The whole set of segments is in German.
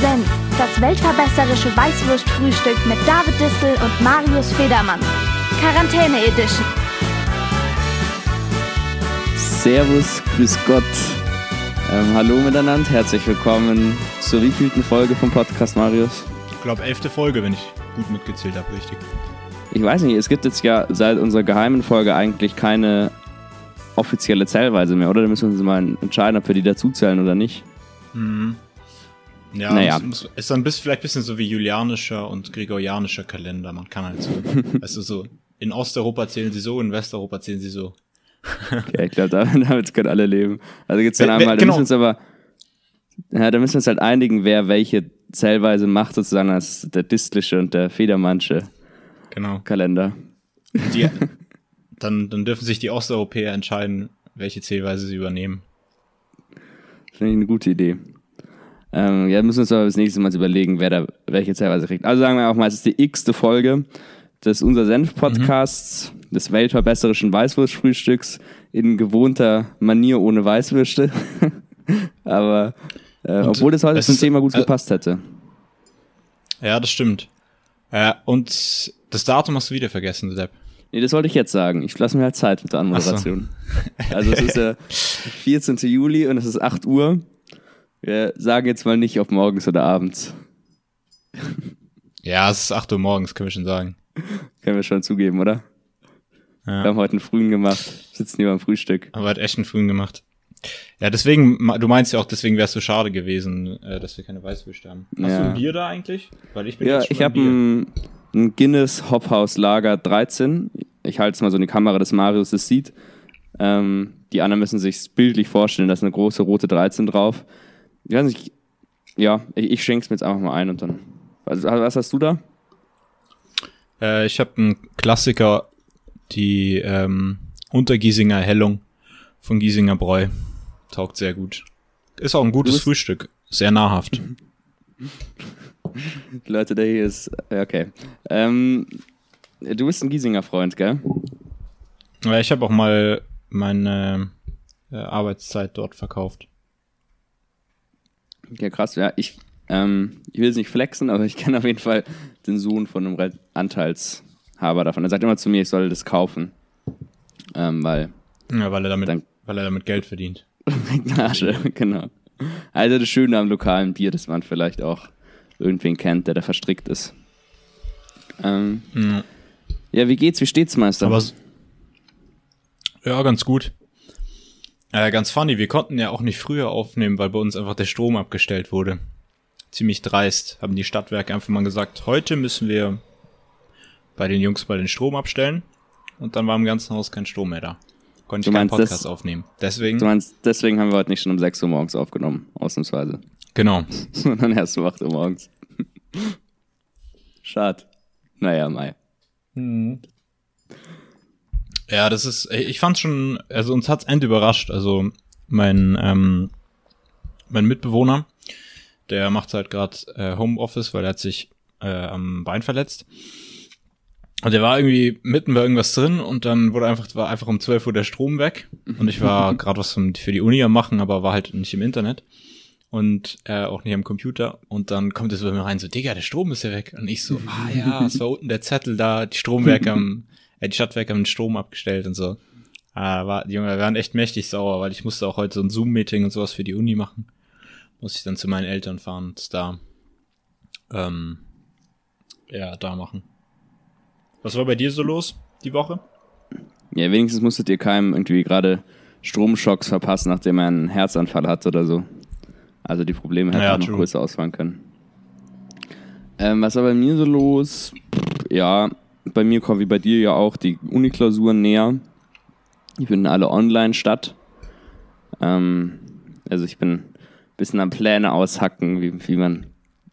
Senf, das weltverbesserische Weißwurstfrühstück mit David Distel und Marius Federmann. Quarantäne Edition. Servus, grüß Gott. Ähm, hallo miteinander, herzlich willkommen zur wievielten Folge vom Podcast Marius? Ich glaube, elfte Folge, wenn ich gut mitgezählt habe, richtig. Ich weiß nicht, es gibt jetzt ja seit unserer geheimen Folge eigentlich keine offizielle Zählweise mehr, oder? Da müssen wir uns mal entscheiden, ob wir die dazuzählen oder nicht. Mhm. Ja, Naja. es muss- ist dann bis, vielleicht ein bisschen so wie julianischer und gregorianischer Kalender. Man kann halt so, also so, in Osteuropa zählen sie so, in Westeuropa zählen sie so. Ja, ich glaube, damit, können alle leben. Also gibt's dann Wer- einmal, da genau. müssen wir uns aber, ja, da müssen wir uns halt einigen, wer welche Zählweise macht, sozusagen als der distlische und der federmannsche Genau. Kalender. Die, dann, dann dürfen sich die Osteuropäer entscheiden, welche Zählweise sie übernehmen. Finde ich eine gute Idee. Ähm, ja, müssen wir uns aber das nächste Mal überlegen, wer da welche Zählweise kriegt. Also sagen wir auch mal, es ist die x-te Folge des Unser Senf-Podcasts, des weltverbesserischen Weißwurstfrühstücks in gewohnter Manier ohne Weißwürste. aber äh, obwohl das heute zum Thema gut äh, gepasst hätte. Ja, das stimmt. Äh, und das Datum hast du wieder vergessen, Depp. Nee, das wollte ich jetzt sagen. Ich lasse mir halt Zeit mit der Anmoderation. Also es ist der 14. Juli und es ist 8 Uhr. Wir sagen jetzt mal nicht, ob morgens oder abends. Ja, es ist 8 Uhr morgens, können wir schon sagen. Können wir schon zugeben, oder? Ja. Wir haben heute einen frühen gemacht. Sitzen hier beim Frühstück. Aber hat echt einen frühen gemacht. Ja, deswegen, du meinst ja auch, deswegen wäre es so schade gewesen, äh, dass wir keine Weißwürste haben. Hast Ja. du ein Bier da eigentlich? Weil ich bin Ja, jetzt schon ich habe ein, ein Guinness Hophaus Lager 13. Ich halte es mal so in die Kamera, dass Marius es sieht. Ähm, die anderen müssen sich bildlich vorstellen, da ist eine große rote 13 drauf. Ich weiß nicht, ja, ich, ich schenke es mir jetzt einfach mal ein und dann. Also, was hast du da? Äh, ich habe einen Klassiker, die ähm, Untergiesinger Hellung von Giesinger Bräu. Taugt sehr gut. Ist auch ein gutes Frühstück. Sehr nahrhaft. Leute, der hier ist. ja, Okay. Ähm, du bist ein Giesinger Freund, gell? Ja, ich habe auch mal meine äh, Arbeitszeit dort verkauft. Ja, krass. Ja, ich, ähm, ich will es nicht flexen, aber ich kenne auf jeden Fall den Sohn von einem Anteilshaber davon. Er sagt immer zu mir, ich soll das kaufen. Ähm, weil Ja, weil er damit, Dann- weil er damit Geld verdient. Regnage, genau. Also das Schöne am lokalen Bier, dass man vielleicht auch irgendwen kennt, der da verstrickt ist. Ähm, Ja. ja, wie geht's? Wie steht's, Meister? Aber ja, ganz gut. Äh, ganz funny, wir konnten ja auch nicht früher aufnehmen, weil bei uns einfach der Strom abgestellt wurde. Ziemlich dreist, haben die Stadtwerke einfach mal gesagt, heute müssen wir bei den Jungs mal den Strom abstellen. Und dann war im ganzen Haus kein Strom mehr da. Konnte Du ich keinen meinst, das- Podcast aufnehmen. Deswegen, du meinst, deswegen haben wir heute nicht schon um 6 Uhr morgens aufgenommen, ausnahmsweise. genau. Sondern erst um 8 Uhr morgens. Schade. Naja, Mai. Ja, das ist, ich fand schon, also uns hat's end überrascht. Also mein, ähm, mein Mitbewohner, der macht halt gerade äh, Homeoffice, weil er hat sich äh, am Bein verletzt. Und der war irgendwie mitten bei irgendwas drin und dann wurde einfach, war einfach um 12 Uhr der Strom weg. Und ich war gerade was für die Uni am machen, aber war halt nicht im Internet. Und äh, auch nicht am Computer. Und dann kommt so bei mir rein, so, Digga, der Strom ist ja weg. Und ich so, ah ja, es war unten der Zettel da, die Stromwerke haben, äh, die Stadtwerke haben den Strom abgestellt und so. Ah, war, die Junge, wir waren echt mächtig sauer, weil ich musste auch heute so ein Zoom-Meeting und sowas für die Uni machen. Muss ich dann zu meinen Eltern fahren und da, ähm, ja, da machen. Was war bei dir so los die Woche? Ja, wenigstens musstet ihr keinem irgendwie gerade Stromschocks verpassen, nachdem er einen Herzanfall hat oder so. Also die Probleme hätten Ja, noch größer ausfallen können. Ähm, was war bei mir so los? Pff, Ja, bei mir kommen wie bei dir ja auch die Uniklausuren näher. Die finden alle online statt. Ähm, also ich bin ein bisschen am Pläne aushacken, wie, wie man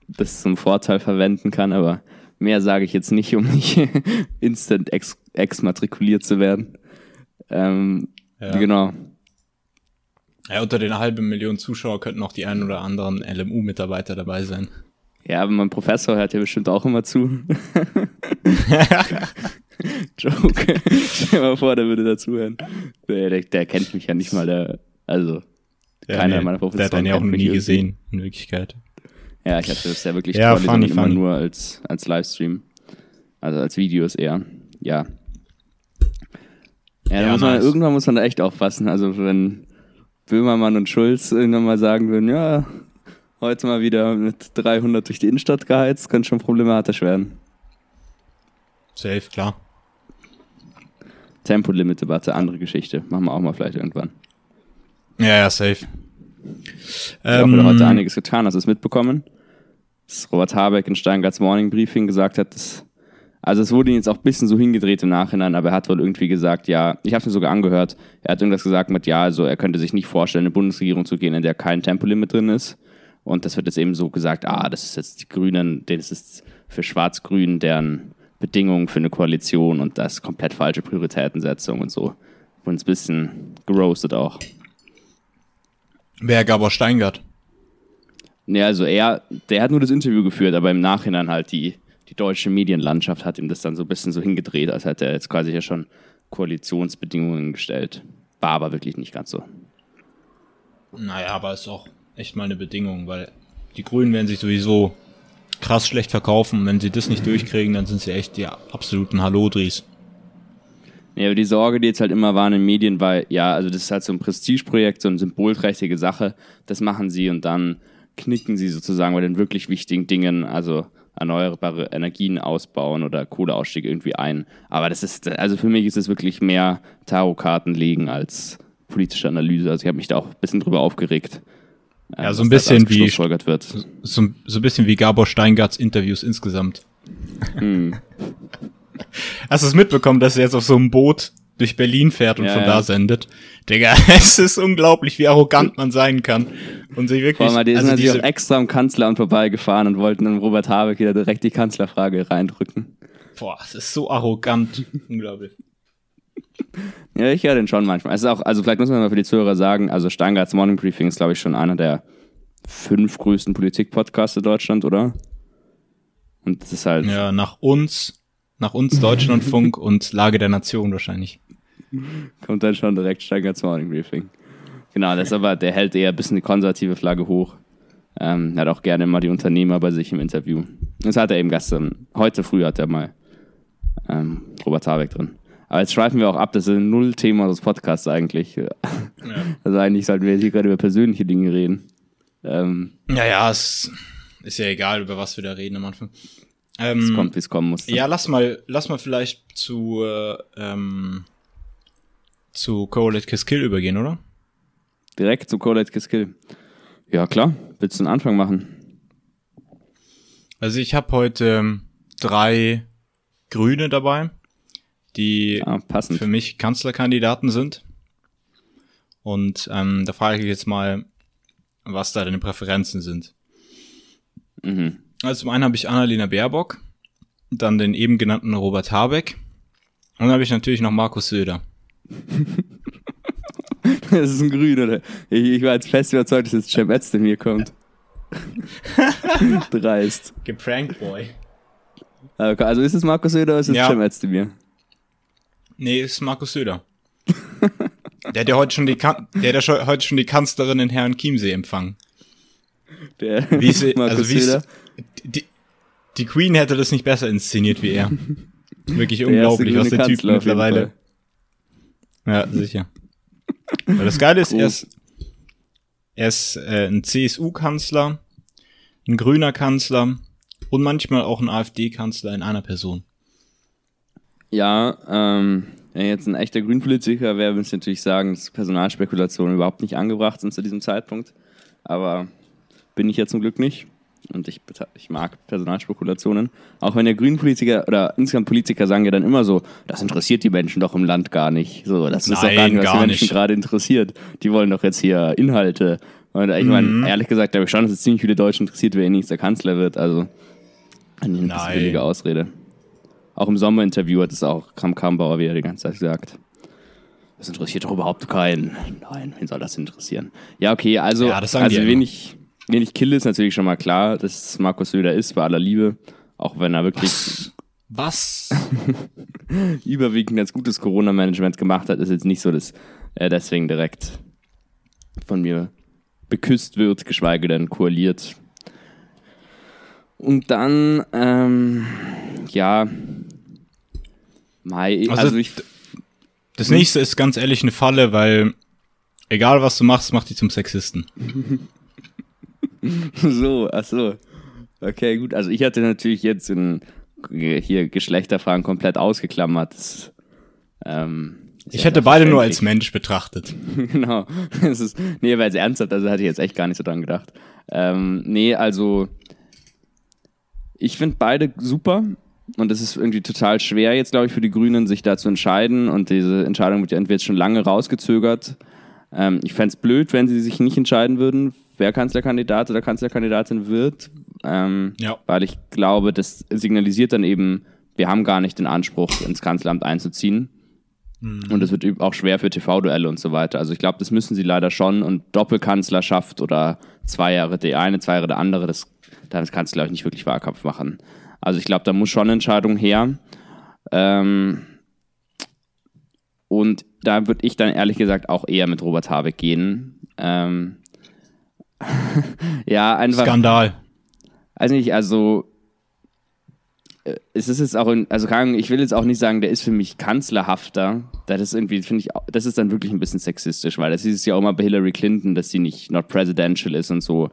das zum Vorteil verwenden kann, aber mehr sage ich jetzt nicht, um nicht instant ex exmatrikuliert zu werden. Ähm, Ja. Genau. Ja, unter den halben Millionen Zuschauer könnten auch die ein oder anderen LMU-Mitarbeiter dabei sein. Ja, aber mein Professor hört ja bestimmt auch immer zu. Joke. Stell dir mal vor, der würde dazuhören. Der, der, der kennt mich ja nicht mal, der, also, Ja, keiner nee, meiner Der hat Professoren einen ja auch nie gesehen, in Wirklichkeit. Ja, ich hatte das ja wirklich Ja, toll, funny, immer funny. nur als, als Livestream. Also als Videos eher. Ja. Ja, Ja, muss man, nice. irgendwann muss man da echt aufpassen. Also wenn Böhmermann und Schulz irgendwann mal sagen würden, ja, heute mal wieder mit 300 durch die Innenstadt geheizt, könnte schon problematisch werden. Safe, klar. Tempolimit-Debatte, andere Geschichte. Machen wir auch mal vielleicht irgendwann. Ja, ja, safe. Ich habe Ähm, heute einiges getan, hast du es mitbekommen? Dass Robert Habeck in Steingarts Morning Briefing gesagt hat, dass, also es wurde ihm jetzt auch ein bisschen so hingedreht im Nachhinein, aber er hat wohl irgendwie gesagt, ja, ich habe es mir sogar angehört, er hat irgendwas gesagt mit, ja, also er könnte sich nicht vorstellen, in eine Bundesregierung zu gehen, in der kein Tempolimit drin ist. Und das wird jetzt eben so gesagt, ah, das ist jetzt die Grünen, das ist für Schwarz-Grün deren Bedingungen für eine Koalition und das komplett falsche Prioritätensetzung und so. Und ein bisschen geroastet auch. Wer Gabor Steingart? Nee, also er, der hat nur das Interview geführt, aber im Nachhinein halt die, die deutsche Medienlandschaft hat ihm das dann so ein bisschen so hingedreht, als hätte er jetzt quasi ja schon Koalitionsbedingungen gestellt. War aber wirklich nicht ganz so. Naja, aber ist auch echt mal eine Bedingung, weil die Grünen werden sich sowieso krass schlecht verkaufen. Wenn sie das nicht durchkriegen, dann sind sie echt die absoluten Hallodris. Nee, aber die Sorge, die jetzt halt immer war in den Medien, war, ja, also das ist halt so ein Prestigeprojekt, so eine symbolträchtige Sache, das machen sie und dann knicken sie sozusagen bei den wirklich wichtigen Dingen, also erneuerbare Energien ausbauen oder Kohleausstieg irgendwie ein. Aber das ist, also für mich ist es wirklich mehr Tarotkarten legen als politische Analyse. Also ich habe mich da auch ein bisschen drüber aufgeregt. Ja, so ein bisschen wie- wird. So, so ein bisschen wie Gabor Steingarts Interviews insgesamt. Hm. Hast du es mitbekommen, dass er jetzt auf so einem Boot durch Berlin fährt und Ja, von ja. da sendet? Digga, es ist unglaublich, wie arrogant man sein kann. Und sich wirklich, Vor allem, die sind also natürlich diese, auch extra am Kanzleramt vorbeigefahren und wollten dann Robert Habeck wieder direkt die Kanzlerfrage reindrücken. boah, es ist so arrogant. unglaublich. Ja, ich höre den schon manchmal. Es ist auch, also vielleicht muss man mal für die Zuhörer sagen, also Steingarts Morning Briefing ist, glaube ich, schon einer der fünf größten Politik-Podcasts in Deutschland, oder? Und das ist halt, Ja, nach uns, nach uns Deutschlandfunk und Lage der Nation wahrscheinlich. kommt dann schon direkt Steingarts Morning Briefing. Genau, das ist aber, der hält eher ein bisschen die konservative Flagge hoch. Ähm, hat auch gerne immer die Unternehmer bei sich im Interview. Das hat er eben gestern, heute früh hat er mal ähm, Robert Habeck drin. Aber jetzt schweifen wir auch ab, das ist ein Null-Thema des Podcasts eigentlich. Also eigentlich sollten wir jetzt hier gerade über persönliche Dinge reden. Ähm, Naja, es ist ja egal, über was wir da reden am Anfang. es Ähm, kommt, wie es kommen muss. ja, lass mal, lass mal vielleicht zu, äh, ähm, zu Colet Kiss Kill übergehen, oder? Direkt zu Colette Kiskill. Ja, klar. Willst du einen Anfang machen? Also ich habe heute ähm, drei Grüne dabei, die passend. für mich Kanzlerkandidaten sind. Und ähm, da frage ich jetzt mal, was da deine Präferenzen sind. Mhm. Also zum einen habe ich Annalena Baerbock, dann den eben genannten Robert Habeck und dann habe ich natürlich noch Markus Söder. Das ist ein Grün, oder? Ich, ich war jetzt fest überzeugt, dass jetzt Cem Özdemir mir kommt. Dreist. Geprankt Boy. Okay, Also ist es Markus Söder oder ist es Ja. Cem Özdemir? Nee, ist Markus Söder. der hat ja heute schon die kan der hat ja heute schon die Kanzlerin in Herrn Chiemsee empfangen. Der Wie sie, Markus also wie Söder. die, die Queen hätte das nicht besser inszeniert wie er. Wirklich Der unglaublich, was der Typ mittlerweile. Ja, sicher. Weil das Geile ist, er ist, er ist äh, ein CSU-Kanzler, ein grüner Kanzler und manchmal auch ein AfD-Kanzler in einer Person. Ja, ähm, wenn jetzt ein echter Grünpolitiker wäre, würde ich natürlich sagen, dass Personalspekulationen überhaupt nicht angebracht sind zu diesem Zeitpunkt. Aber bin ich ja zum Glück nicht. Und ich, ich mag Personalspekulationen. Auch wenn der Grünpolitiker oder insgesamt Politiker sagen ja dann immer so, das interessiert die Menschen doch im Land gar nicht. So, das ist doch gar Nein, nicht, was gar die Menschen nicht. gerade interessiert. Die wollen doch jetzt hier Inhalte. Und ich meine, ehrlich gesagt, glaube ich schon, dass es ziemlich viele Deutsche interessiert, wer ihr nächster Kanzler wird. Also, eine Nein. billige Ausrede. Auch im Sommerinterview hat es auch Kram Kambauer wieder die ganze Zeit gesagt. Das interessiert doch überhaupt keinen. Nein, wen soll das interessieren? Ja, okay, also, Ja, also ja wen, immer. ich, wen ich kille, ist natürlich schon mal klar, dass Markus Söder ist, bei aller Liebe. Auch wenn er wirklich Was? überwiegend ganz gutes Corona-Management gemacht hat, ist jetzt nicht so, dass er deswegen direkt von mir beküsst wird, geschweige denn koaliert. Und dann, ähm, ja, Mai, also, Also, ich, Das nächste ist ganz ehrlich eine Falle, weil egal was du machst, macht dich zum Sexisten. so, ach so. Okay, gut. Also ich hatte natürlich jetzt in, hier Geschlechterfragen komplett ausgeklammert. Das, ähm, Ich ja hätte beide nur als. Mensch betrachtet. genau. Das ist, nee, aber jetzt ernsthaft, also hatte ich jetzt echt gar nicht so dran gedacht. Ähm, nee, also ich finde beide super und es ist irgendwie total schwer jetzt, glaube ich, für die Grünen, sich da zu entscheiden und diese Entscheidung wird ja entweder jetzt schon lange rausgezögert. Ähm, ich fände es blöd, wenn sie sich nicht entscheiden würden, wer Kanzlerkandidat oder Kanzlerkandidatin wird, ähm, Ja. weil ich glaube, das signalisiert dann eben, wir haben gar nicht den Anspruch, ins Kanzleramt einzuziehen. Und es wird auch schwer für TV-Duelle und so weiter. Also ich glaube, das müssen sie leider schon. Und Doppelkanzlerschaft oder zwei Jahre der eine, zwei Jahre der andere, das, damit kannst du, glaube ich, nicht wirklich Wahlkampf machen. Also ich glaube, da muss schon eine Entscheidung her. Ähm, und da würde ich dann ehrlich gesagt auch eher mit Robert Habeck gehen. Ähm, ja, einfach. Skandal. Also nicht, also äh, es ist jetzt auch, in, also ich will jetzt auch nicht sagen, der ist für mich kanzlerhafter. Das ist irgendwie, finde ich, das ist dann wirklich ein bisschen sexistisch, weil das ist ja auch immer bei Hillary Clinton, dass sie nicht not presidential ist und so.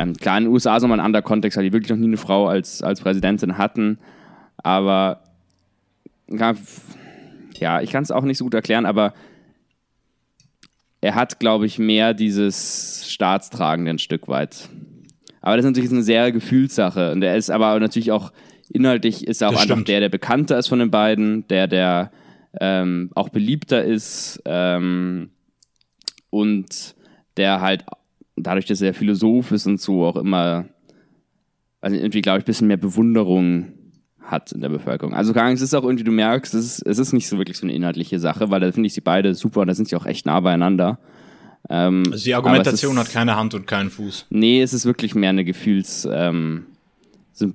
Ähm, klar, in den USA ist nochmal ein anderer Kontext, weil die wirklich noch nie eine Frau als, als Präsidentin hatten. Aber ja, ich kann es auch nicht so gut erklären, aber er hat, glaube ich, mehr dieses Staatstragende ein Stück weit. Aber das ist natürlich eine sehr Gefühlssache. Und er ist aber natürlich auch inhaltlich ist er auch Das einfach stimmt. der, der bekannter ist von den beiden, der, der ähm, auch beliebter ist ähm, und der halt dadurch, dass er Philosoph ist und so auch immer, also irgendwie, glaube ich, ein bisschen mehr Bewunderung hat in der Bevölkerung. Also Ahnung, es ist auch irgendwie, du merkst, es ist, es ist nicht so wirklich so eine inhaltliche Sache, weil da finde ich sie beide super und da sind sie auch echt nah beieinander. Ähm, Also die Argumentation ist- hat keine Hand und keinen Fuß. Nee, es ist wirklich mehr eine Gefühls. Ähm, Symp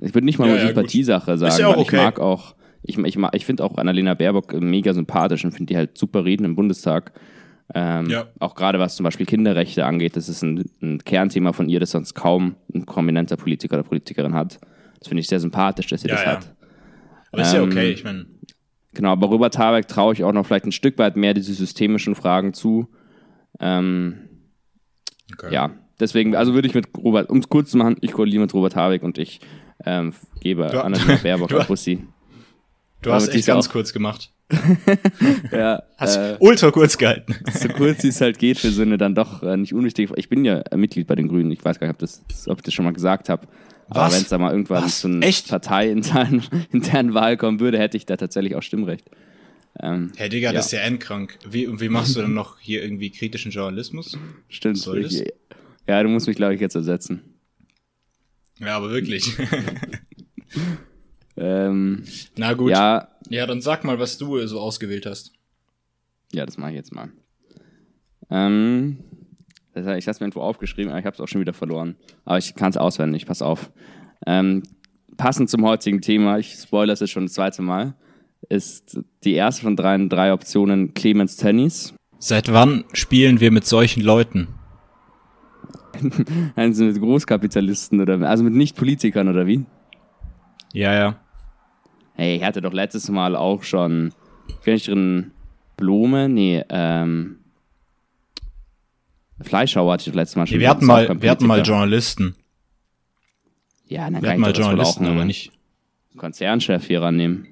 Ich würde nicht mal Mhm. Ja, nur ja, Sympathiesache sagen, ja weil ich okay. mag auch, ich, ich, ich finde auch Annalena Baerbock mega sympathisch und finde die halt super reden im Bundestag. Ähm, Ja. Auch gerade was zum Beispiel Kinderrechte angeht, das ist ein, ein Kernthema von ihr, das sonst kaum ein prominenter Politiker oder Politikerin hat. Das finde ich sehr sympathisch, dass sie Ja, das ja. hat. Aber ist ja Ähm, okay, ich meine. Genau, aber Robert Habeck traue ich auch noch vielleicht ein Stück weit mehr diese systemischen Fragen zu. Ähm, Okay. ja, deswegen, also würde ich mit Robert, um es kurz zu machen, ich koaliere mit Robert Habeck und ich ähm, gebe Du- Annalena Baerbock du- ein Bussi. Du hast aber echt ganz auch- kurz gemacht. Ja, Hast äh, ultra kurz gehalten. so kurz wie es halt geht für so eine dann doch äh, nicht unwichtige. Ich bin ja äh, Mitglied bei den Grünen, ich weiß gar nicht, ob, das, ob ich das schon mal gesagt habe. Aber wenn es da mal irgendwann Was? zu Echt? parteiinternen internen Wahl kommen würde, hätte ich da tatsächlich auch Stimmrecht. Ähm, Hey Digga, Ja. das ist ja endkrank. Wie, und wie machst du dann noch hier irgendwie kritischen Journalismus? stimmt. soll das? Ich, ja, du musst mich, glaube ich, jetzt ersetzen. Ja, aber wirklich. Ähm, Na gut. Ja. ja, dann sag mal, was du so ausgewählt hast. Ja, das mache ich jetzt mal. Ähm, das heißt, ich habe es mir irgendwo aufgeschrieben, aber ich habe es auch schon wieder verloren. Aber ich kann es auswendig, pass auf. Ähm, passend zum heutigen Thema, ich spoilere es jetzt schon das zweite Mal, ist die erste von drei, drei Optionen Clemens Tönnies. Seit wann spielen wir mit solchen Leuten? Also mit Großkapitalisten oder also mit Nicht-Politikern oder wie? Ja, ja. Hey, ich hatte doch letztes Mal auch schon, drin, Blome? Nee, ähm, Fleischhauer hatte ich doch letztes Mal schon. wir hatten mal, wir hatten mal. Journalisten. Ja, dann Wir kann hatten ich mal Journalisten, aber nicht. Konzernchef hier rannehmen.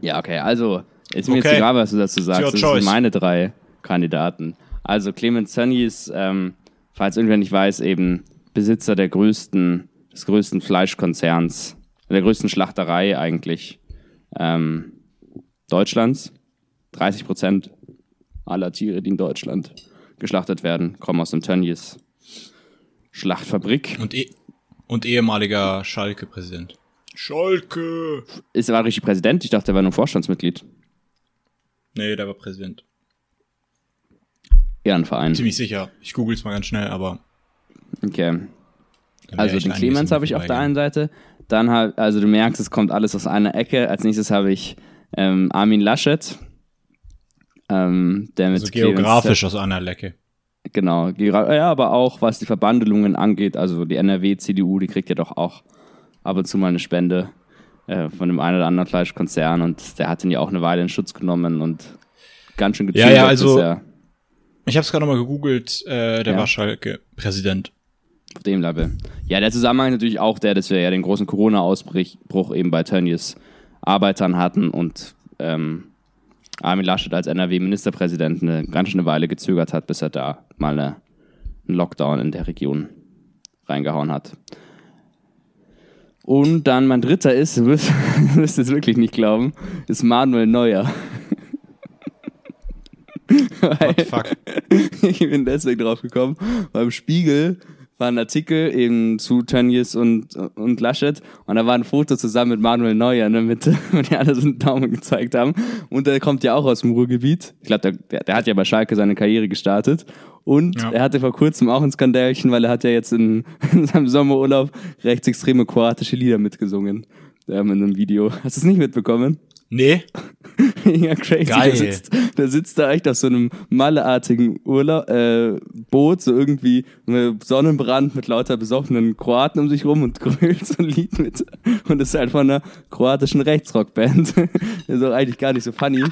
Ja, okay, also, ist mir Okay. jetzt egal, was du dazu sagst. Das choice. sind meine drei Kandidaten. Also, Clemens Tönnies, ähm, falls irgendwer nicht weiß, eben Besitzer der größten, des größten Fleischkonzerns, der größten Schlachterei eigentlich ähm, Deutschlands. 30 Prozent aller Tiere, die in Deutschland geschlachtet werden, kommen aus dem Tönnies Schlachtfabrik. Und, eh und ehemaliger Schalke-Präsident. Schalke! Ist er war richtig Präsident? Ich dachte, er war nur Vorstandsmitglied. Nee, der war Präsident. Ehrenverein. Ziemlich sicher. Ich google's mal ganz schnell, aber. Okay. Also den Clemens habe ich auf der einen Seite. Dann halt, also du merkst, es kommt alles aus einer Ecke. Als nächstes habe ich ähm, Armin Laschet. Ähm, der mit Also geografisch Clemens- aus einer Lecke. Genau, ja, aber auch was die Verbandelungen angeht, also die NRW, CDU, die kriegt ja doch auch ab und zu mal eine Spende äh, von dem einen oder anderen Fleischkonzern und der hat ihn ja auch eine Weile in Schutz genommen und ganz schön gezögert. Ja, ja, also ich habe es gerade nochmal gegoogelt, äh, der ja. war Schalke-Präsident. Auf dem Level. Ja, der Zusammenhang ist natürlich auch der, dass wir ja den großen Corona-Ausbruch eben bei Tönnies Arbeitern hatten und ähm, Armin Laschet als NRW-Ministerpräsident eine ganz schöne Weile gezögert hat, bis er da mal eine, einen Lockdown in der Region reingehauen hat. Und dann mein dritter ist, du wirst, du wirst es wirklich nicht glauben, ist Manuel Neuer. What the fuck? ich bin deswegen drauf gekommen. Beim Spiegel war ein Artikel eben zu Tönnies und, und Laschet und da war ein Foto zusammen mit Manuel Neuer in der Mitte, wo die alle so einen Daumen gezeigt haben. Und der kommt ja auch aus dem Ruhrgebiet. Ich glaube, der, der, hat ja bei Schalke seine Karriere gestartet. Und ja. er hatte vor kurzem auch ein Skandälchen, weil er hat ja jetzt in, in seinem Sommerurlaub rechtsextreme kroatische Lieder mitgesungen. Ähm, in einem Video. Hast du es nicht mitbekommen? Nee. ja, crazy. Geil. Der sitzt, der sitzt da echt auf so einem malleartigen Urlaub, äh, Boot, so irgendwie Sonnenbrand mit lauter besoffenen Kroaten um sich rum und grölt so ein Lied mit. Und das ist halt von einer kroatischen Rechtsrockband. ist auch eigentlich gar nicht so funny.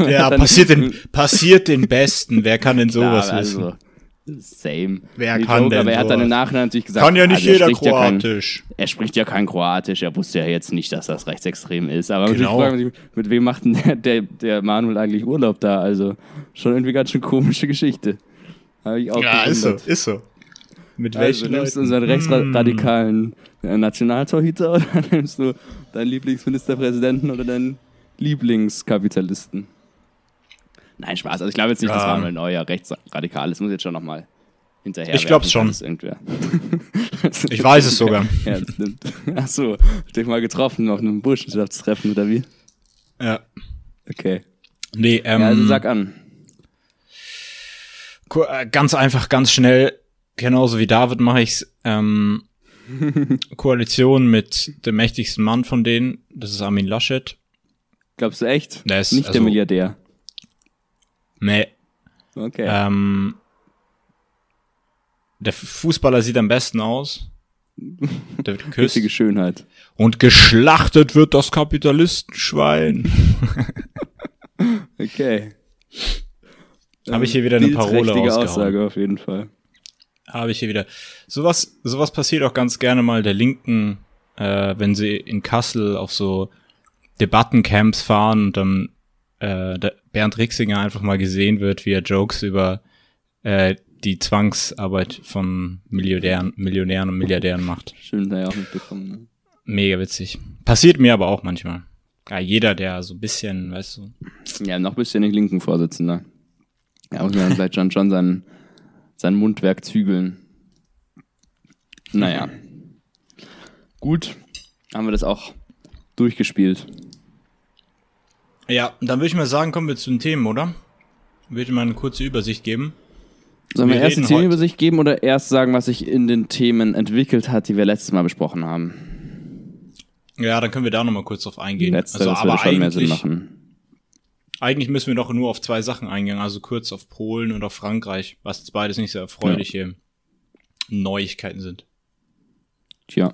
ja, passiert den, passiert den Besten. Wer kann denn sowas ja, also, wissen? Same. Wer kann Joke, denn Aber er hat dann im Nachhinein natürlich gesagt, kann ja nicht also jeder Kroatisch. Ja kein, er spricht ja kein Kroatisch. Er wusste ja jetzt nicht, dass das rechtsextrem ist. Aber genau. sich, mit wem macht denn der, der, der, Manuel eigentlich Urlaub da? Also schon irgendwie ganz schön komische Geschichte. Habe ich auch Ja, ist so, ist so. Mit also, welchen nimmst du unseren rechtsradikalen hm. Nationaltorhüter oder nimmst du deinen Lieblingsministerpräsidenten oder deinen Lieblingskapitalisten? Nein, Spaß. Also ich glaube jetzt nicht, ja. dass Manuel Neuer rechtsradikal ist. Muss jetzt schon nochmal hinterher. Ich glaube es schon. ich weiß es sogar. Ja, das. Ach so, dich mal getroffen auf einem Burschenschaftstreffen oder wie? Ja. Okay. Nee, ähm, ja, also sag an. Äh, ganz einfach, ganz schnell, genauso wie David mache ich's. Ähm, Koalition mit dem mächtigsten Mann von denen, das ist Armin Laschet. Glaubst du echt? Der ist, Nicht also, der Milliardär. Nee. Okay. Ähm, der Fußballer sieht am besten aus. Der wird geküsst. Schönheit. Und geschlachtet wird das Kapitalistenschwein. okay. Habe ich hier wieder eine Parole ausgehauen. Aussage auf jeden Fall. Habe ich hier wieder. Sowas, sowas passiert auch ganz gerne mal der Linken, äh, wenn sie in Kassel auf so Debattencamps fahren und dann äh, Bernd Rixinger einfach mal gesehen wird, wie er Jokes über äh, die Zwangsarbeit von Milliardären, Millionären und Milliardären macht. Schön, da ja auch mitbekommen. Ne? Mega witzig. Passiert mir aber auch manchmal. Ja, jeder, der so ein bisschen, weißt du. Ja, noch ein bisschen den linken Vorsitzender. Ja, muss man vielleicht schon, schon sein, sein Mundwerk zügeln. Naja. Gut, haben wir das auch durchgespielt. Ja, dann würde ich mal sagen, kommen wir zu den Themen, oder? Würde ich mal eine kurze Übersicht geben. Sollen wir, wir erst die Themenübersicht geben oder erst sagen, was sich in den Themen entwickelt hat, die wir letztes Mal besprochen haben? Ja, dann können wir da nochmal kurz drauf eingehen. Letzteres also, aber schon mehr Sinn machen. Eigentlich müssen wir doch nur auf zwei Sachen eingehen, also kurz auf Polen und auf Frankreich, was beides nicht so erfreuliche ja. Neuigkeiten sind. Tja.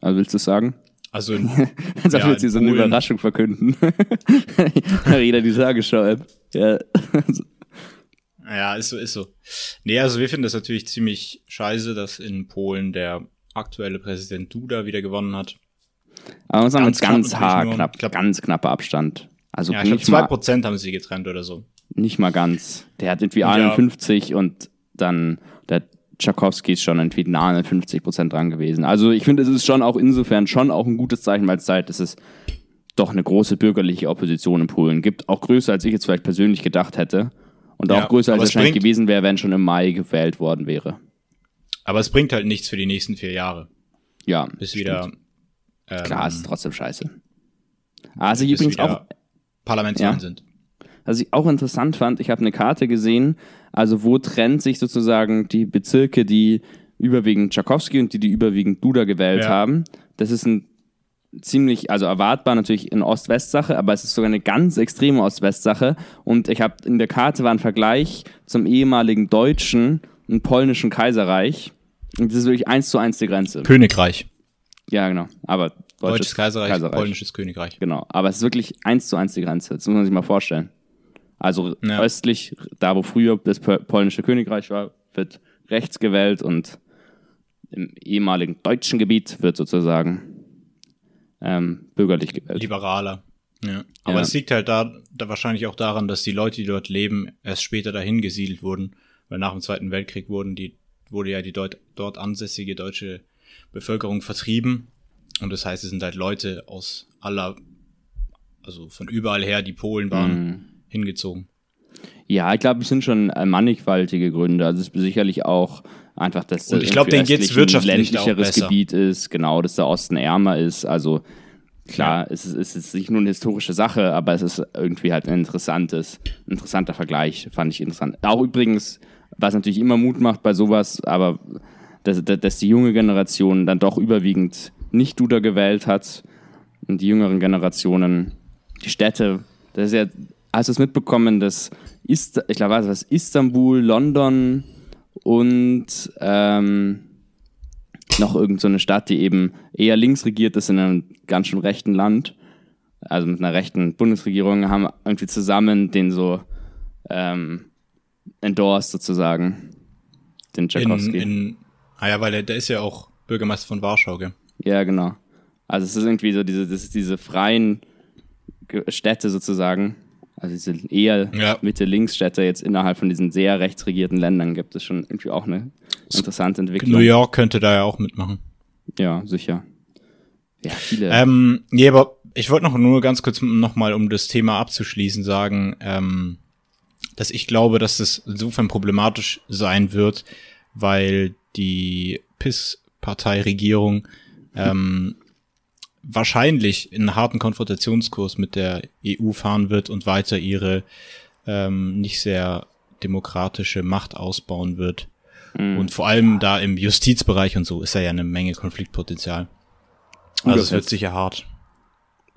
Also willst du es sagen? Also, Als ob ja, jetzt hier so eine Überraschung verkünden. Reda die Tagesschau-App. Ja. ja, ist so, ist so. Nee, also wir finden das natürlich ziemlich scheiße, dass in Polen der aktuelle Präsident Duda wieder gewonnen hat. Aber man sagen, ganz, ganz knapp, knapp, glaub, ganz knapper Abstand. Also ja, ich glaube, zwei Prozent haben sie getrennt oder so. Nicht mal ganz. Der hat irgendwie 51 ja. und dann der Tchaikovsky ist schon irgendwie nah an 50 Prozent dran gewesen. Also ich finde, es ist schon auch insofern schon auch ein gutes Zeichen, weil es zeigt, dass es doch eine große bürgerliche Opposition in Polen gibt. Auch größer, als ich jetzt vielleicht persönlich gedacht hätte. Und auch ja, größer, als es wahrscheinlich bringt, gewesen wäre, wenn schon im Mai gewählt worden wäre. Aber es bringt halt nichts für die nächsten vier Jahre. Ja. Bis wieder. Ähm, Klar, es ist trotzdem scheiße. Also ich übrigens auch. Parlamentswahlen ja. sind. Was ich auch interessant fand, ich habe eine Karte gesehen, also wo trennt sich sozusagen die Bezirke, die überwiegend Tchaikovsky und die, die überwiegend Duda gewählt ja. haben. Das ist ein ziemlich, also erwartbar natürlich eine Ost-West-Sache, aber es ist sogar eine ganz extreme Ost-West-Sache. Und ich habe in der Karte war ein Vergleich zum ehemaligen deutschen und polnischen Kaiserreich. Und das ist wirklich eins zu eins die Grenze. Königreich. Ja, genau. Aber deutsches, Kaiserreich, polnisches Königreich. Genau. Aber es ist wirklich eins zu eins die Grenze. Das muss man sich mal vorstellen. Also Ja. östlich, da wo früher das pol- polnische Königreich war, wird rechts gewählt und im ehemaligen deutschen Gebiet wird sozusagen ähm, bürgerlich gewählt. Liberaler. Ja. Aber Ja. es liegt halt da, da wahrscheinlich auch daran, dass die Leute, die dort leben, erst später dahin gesiedelt wurden. Weil nach dem Zweiten Weltkrieg wurden die, wurde ja die deut dort ansässige deutsche Bevölkerung vertrieben. Und das heißt, es sind halt Leute aus aller, also von überall her, die Polen waren, Mhm. Hingezogen. Ja, ich glaube, es sind schon äh, mannigfaltige Gründe. Also es ist sicherlich auch einfach, dass das ich glaub, irgendwie denen geht's wirtschaftlich ländlicheres. Gebiet ist, genau, dass der Osten ärmer ist. Also klar, es, ist, es ist nicht nur eine historische Sache, aber es ist irgendwie halt ein interessantes, interessanter Vergleich, fand ich interessant. Auch übrigens, was natürlich immer Mut macht bei sowas, aber dass, dass dass die junge Generation dann doch überwiegend nicht Duda gewählt hat und die jüngeren Generationen, die Städte, das ist ja, hast du es mitbekommen, dass Ist, ich glaube, was Istanbul, London und ähm, noch irgendeine so eine Stadt, die eben eher links regiert ist in einem ganz schön rechten Land, also mit einer rechten Bundesregierung, haben irgendwie zusammen den so ähm, endorsed sozusagen, den In, Tchaikovsky. in, ah ja, weil der, der ist ja auch Bürgermeister von Warschau, gell? Ja, genau. Also es ist irgendwie so diese, das ist diese freien Städte sozusagen, also diese eher Ja. Mitte-Links-Städte jetzt innerhalb von diesen sehr rechtsregierten Ländern gibt es schon irgendwie auch eine interessante Entwicklung. New York könnte da ja auch mitmachen. Ja, sicher. Ja, viele. Ähm, nee, aber ich wollte noch nur ganz kurz nochmal, um das Thema abzuschließen, sagen, ähm, dass ich glaube, dass es insofern problematisch sein wird, weil die PIS-Partei-Regierung ähm, wahrscheinlich in einen harten Konfrontationskurs mit der EU fahren wird und weiter ihre ähm, nicht sehr demokratische Macht ausbauen wird. Und vor allem da im Justizbereich und so ist da ja eine Menge Konfliktpotenzial. Also es wird sicher hart.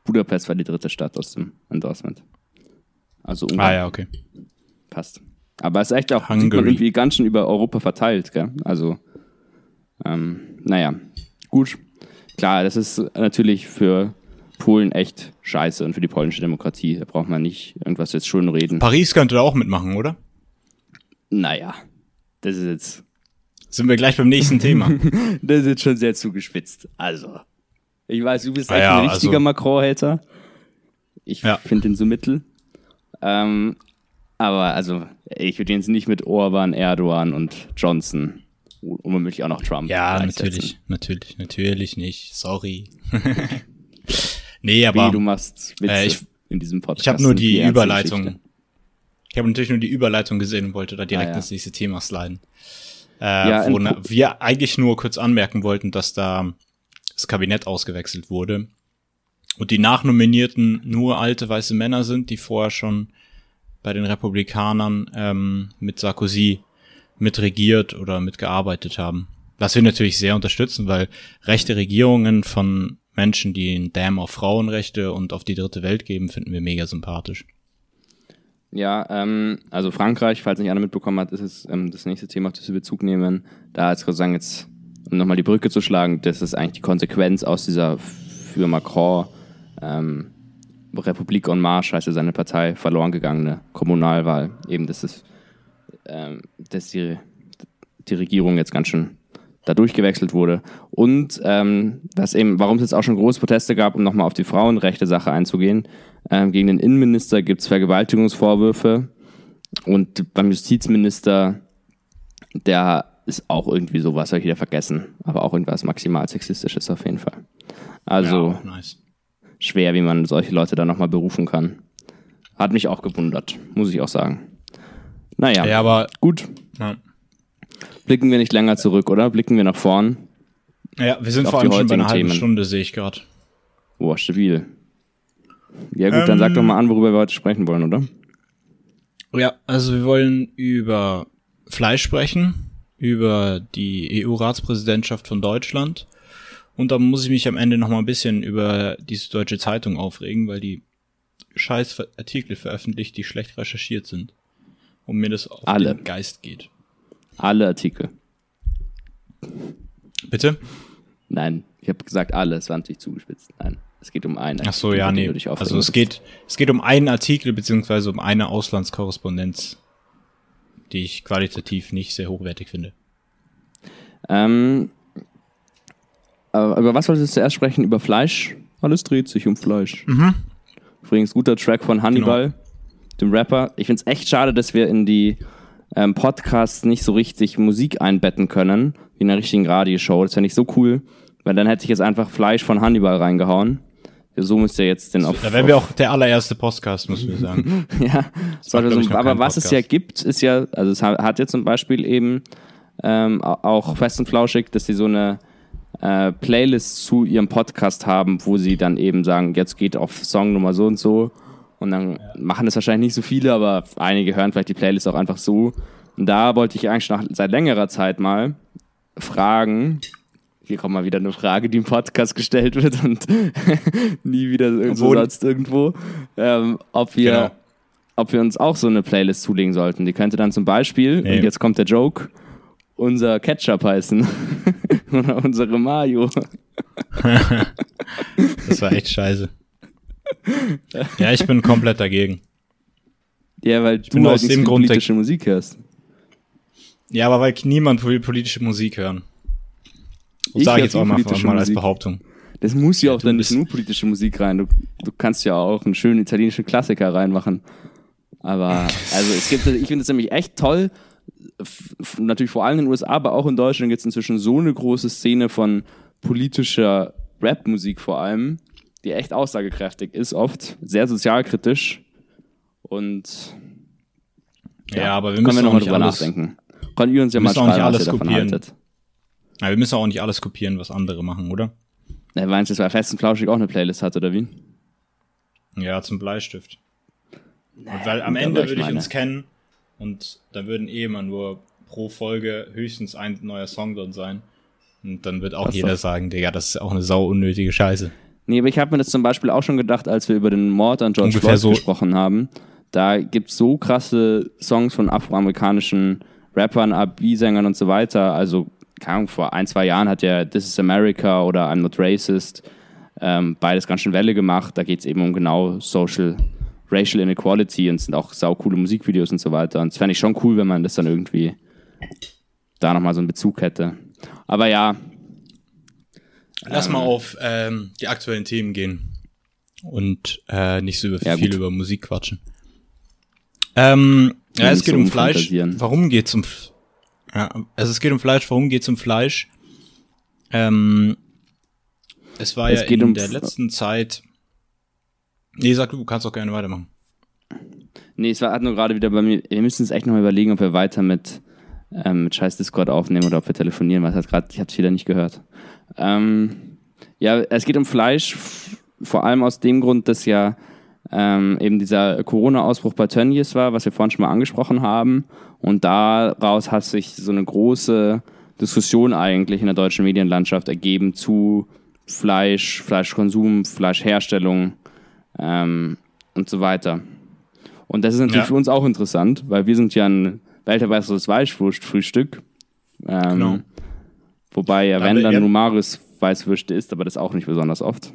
Budapest war die dritte Stadt aus dem Endorsement. Also Ungarn Ah ja, okay. passt. Aber es ist echt auch sieht man irgendwie ganz schön über Europa verteilt, gell? Also, ähm, naja, gut. Klar, das ist natürlich für Polen echt scheiße und für die polnische Demokratie. Da braucht man nicht irgendwas jetzt schön reden. Paris könnte da auch mitmachen, oder? Naja, das ist jetzt, Sind wir gleich beim nächsten Thema. das ist jetzt schon sehr zugespitzt. Also, ich weiß, du bist Ah echt ja, ein richtiger also- Macron-Hater. Ich Ja. finde den so mittel. Ähm, aber also, ich würde ihn jetzt nicht mit Orban, Erdogan und Johnson und womöglich auch noch Trump ja, natürlich, natürlich, natürlich nicht. Sorry. nee, Wie, aber du machst Witze äh, ich- in diesem Podcast. ich habe nur die ernste Überleitung. Geschichte. Ich habe natürlich nur die Überleitung gesehen und wollte da direkt Ah, ja. ins nächste Thema sliden. Äh, Ja, wo wir eigentlich nur kurz anmerken wollten, dass da das Kabinett ausgewechselt wurde und die Nachnominierten nur alte weiße Männer sind, die vorher schon bei den Republikanern ähm, mit Sarkozy mitregiert oder mitgearbeitet haben. Was wir natürlich sehr unterstützen, weil rechte Regierungen von Menschen, die einen Damn auf Frauenrechte und auf die dritte Welt geben, finden wir mega sympathisch. Ja, ähm, also Frankreich, falls nicht einer mitbekommen hat, ist es ähm, das nächste Thema, auf das wir Bezug nehmen. Da jetzt sozusagen jetzt, um nochmal die Brücke zu schlagen, das ist eigentlich die Konsequenz aus dieser für Macron ähm, Republik en Marche, heißt ja seine Partei, verloren gegangene Kommunalwahl. Eben, dass, es, ähm, dass die, die Regierung jetzt ganz schön da durchgewechselt wurde. Und ähm, was eben, warum es jetzt auch schon große Proteste gab, um nochmal auf die Frauenrechte-Sache einzugehen, ähm, gegen den Innenminister gibt es Vergewaltigungsvorwürfe und beim Justizminister, der ist auch irgendwie sowas, habe ich wieder vergessen, aber auch irgendwas maximal sexistisches auf jeden Fall. Also ja, nice. schwer, wie man solche Leute da nochmal berufen kann. Hat mich auch gewundert, muss ich auch sagen. Naja, Ja, aber gut. ja. Blicken wir nicht länger zurück, oder? Blicken wir nach vorn. Ja, wir sind vor die allem schon bei einer halben Themen. Stunde, sehe ich gerade. Boah, stabil. Ja gut, dann Ähm. sag doch mal an, worüber wir heute sprechen wollen, oder? Ja, also wir wollen über Fleisch sprechen, über die EU-Ratspräsidentschaft von Deutschland Und dann muss ich mich am Ende noch mal ein bisschen über diese deutsche Zeitung aufregen, weil die scheiß Artikel veröffentlicht, die schlecht recherchiert sind. Und mir das auf Alle. den Geist geht. Alle Artikel. Bitte? Nein, ich habe gesagt alle, es war natürlich zugespitzt. Nein, es geht um einen. Ach so, Artikel, ja, nee. Also es geht, es geht um einen Artikel beziehungsweise um eine Auslandskorrespondenz, die ich qualitativ nicht sehr hochwertig finde. Ähm, aber über was wolltest du zuerst sprechen? Über Fleisch? Alles dreht sich um Fleisch. Mhm. Übrigens, guter Track von Hannibal, Genau. Dem Rapper. Ich finde es echt schade, dass wir in die ähm, Podcasts nicht so richtig Musik einbetten können, wie in einer richtigen Radioshow. Das fände ich so cool, weil dann hätte ich jetzt einfach Fleisch von Hannibal reingehauen. So müsst ihr jetzt den auf. Da wären wir auch der allererste Podcast, müssen wir sagen. ja, das war so, ich, aber was es ja gibt, ist ja, also es ha- hat ja zum Beispiel eben ähm, au- auch fest und flauschig, dass sie so eine äh, Playlist zu ihrem Podcast haben, wo sie dann eben sagen, jetzt geht auf Song Nummer so und so. Und dann machen das wahrscheinlich nicht so viele, aber einige hören vielleicht die Playlist auch einfach so. Und da wollte ich eigentlich nach, seit längerer Zeit mal fragen, hier kommt mal wieder eine Frage, die im Podcast gestellt wird und nie wieder irgendwo sonst irgendwo, ähm, ob wir Genau. ob wir uns auch so eine Playlist zulegen sollten. Die könnte dann zum Beispiel, Nee. und jetzt kommt der Joke, unser Ketchup heißen. Oder unsere Mayo. Das war echt scheiße. Ja, ich bin komplett dagegen. Ja, weil du bin halt aus nicht dem Grund politische Musik hörst. Ja, aber weil niemand will politische Musik hören. Ich Sag hör ich jetzt auch mal, mal als. Behauptung. Das muss ja auch du dann nicht nur politische Musik rein. Du, du kannst ja auch einen schönen italienischen Klassiker reinmachen. Aber, also es gibt, ich finde es nämlich echt toll. Natürlich vor allem in den USA, aber auch in Deutschland gibt es inzwischen so eine große Szene von politischer Rap-Musik vor allem, die echt aussagekräftig ist, oft sehr sozialkritisch. Und Ja, aber wir können müssen wir auch nochmal nicht drüber alles, nachdenken. Könnt ihr uns ja wir mal schreiben, was alles ihr davon kopieren. haltet. Ja, wir müssen auch nicht alles kopieren, was andere machen, oder? Ja, meinst du, dass bei Fest und Flauschig auch eine Playlist hat, oder wie? Ja, zum Bleistift. und weil am gut, Ende würde ich meine- uns kennen und dann würden eh immer nur pro Folge höchstens ein neuer Song drin sein. Und dann wird auch Das jeder doch. sagen, Digga, das ist auch eine sau unnötige Scheiße. Nee, aber ich habe mir das zum Beispiel auch schon gedacht, als wir über den Mord an George Ungefähr Floyd so. gesprochen haben. Da gibt's so krasse Songs von afroamerikanischen Rappern, R&B-Sängern und so weiter. Also, keine Ahnung, vor ein, zwei Jahren hat ja This is America oder I'm Not Racist ähm, beides ganz schön Welle gemacht. Da geht's eben um genau Social, Racial Inequality und es sind auch saukoole Musikvideos und so weiter. Und es fände ich schon cool, wenn man das dann irgendwie da nochmal so einen Bezug hätte. Aber ja, Lass mal auf ähm, die aktuellen Themen gehen und äh, nicht so über Ja, viel gut. über Musik quatschen. Ähm, ja, es geht so um Fleisch. Warum geht's um ja, also es geht um Fleisch, warum geht's um Fleisch? Ähm, es war Es ja in um der letzten Zeit. Nee, sag du, du kannst auch gerne weitermachen. Nee, es war hat nur gerade wieder bei mir. Wir müssen uns echt nochmal überlegen, ob wir weiter mit, ähm, mit Scheiß Discord aufnehmen oder ob wir telefonieren, weil es hat gerade, ich hab's wieder nicht gehört. Ähm, ja, es geht um Fleisch, vor allem aus dem Grund, dass ja ähm, eben dieser Corona-Ausbruch bei Tönnies war, was wir vorhin schon mal angesprochen haben. Und daraus hat sich so eine große Diskussion eigentlich in der deutschen Medienlandschaft ergeben zu Fleisch, Fleischkonsum, Fleischherstellung ähm, und so weiter. Und das ist natürlich Ja. für uns auch interessant, weil wir sind ja ein weltweites Weißwurstfrühstück. Ähm, Genau. Wobei ja, wenn dann wir- Numarus Weißwürste isst, aber das auch nicht besonders oft.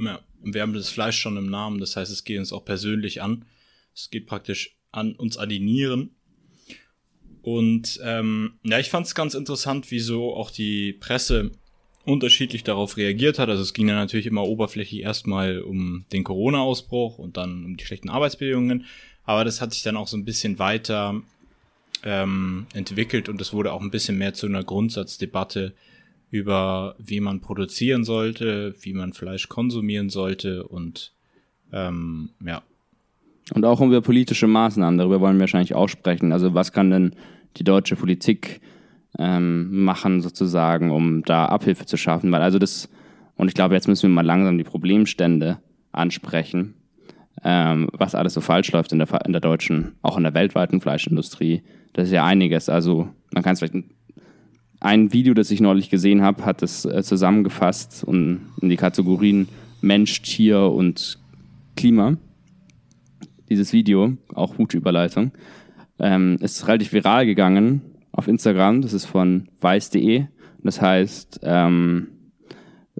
Ja, und wir haben das Fleisch schon im Namen, das heißt, es geht uns auch persönlich an. Es geht praktisch an uns an die Nieren. Und ähm, ja, ich fand es ganz interessant, wieso auch die Presse unterschiedlich darauf reagiert hat. Also es ging ja natürlich immer oberflächlich erstmal um den Corona-Ausbruch und dann um die schlechten Arbeitsbedingungen. Aber das hat sich dann auch so ein bisschen weiter ähm, entwickelt und es wurde auch ein bisschen mehr zu einer Grundsatzdebatte über wie man produzieren sollte, wie man Fleisch konsumieren sollte und ähm, ja, Und auch über politische Maßnahmen, darüber wollen wir wahrscheinlich auch sprechen. Also was kann denn die deutsche Politik ähm, machen, sozusagen, um da Abhilfe zu schaffen? Weil also das, und ich glaube, jetzt müssen wir mal langsam die Problemstände ansprechen, ähm, was alles so falsch läuft in der, in der deutschen, auch in der weltweiten Fleischindustrie. Das ist ja einiges. Also man kann es vielleicht ein Video, das ich neulich gesehen habe, hat es äh, zusammengefasst und in die Kategorien Mensch, Tier und Klima. Dieses Video, auch gute Überleitung, ähm, ist relativ viral gegangen auf Instagram. Das ist von weiß.de. Das heißt, ähm,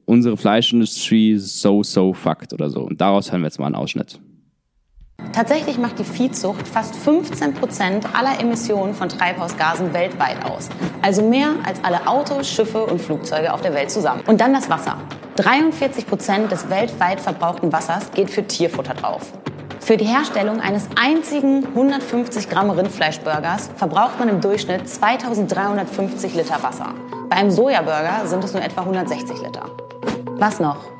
unsere Fleischindustrie so, so fucked oder so. Und daraus hören wir jetzt mal einen Ausschnitt. Tatsächlich macht die Viehzucht fast 15 Prozent aller Emissionen von Treibhausgasen weltweit aus. Also mehr als alle Autos, Schiffe und Flugzeuge auf der Welt zusammen. Und dann das Wasser. 43 Prozent des weltweit verbrauchten Wassers geht für Tierfutter drauf. Für die Herstellung eines einzigen 150 Gramm Rindfleischburgers verbraucht man im Durchschnitt 2350 Liter Wasser. Bei einem Sojaburger sind es nur etwa 160 Liter. Was noch?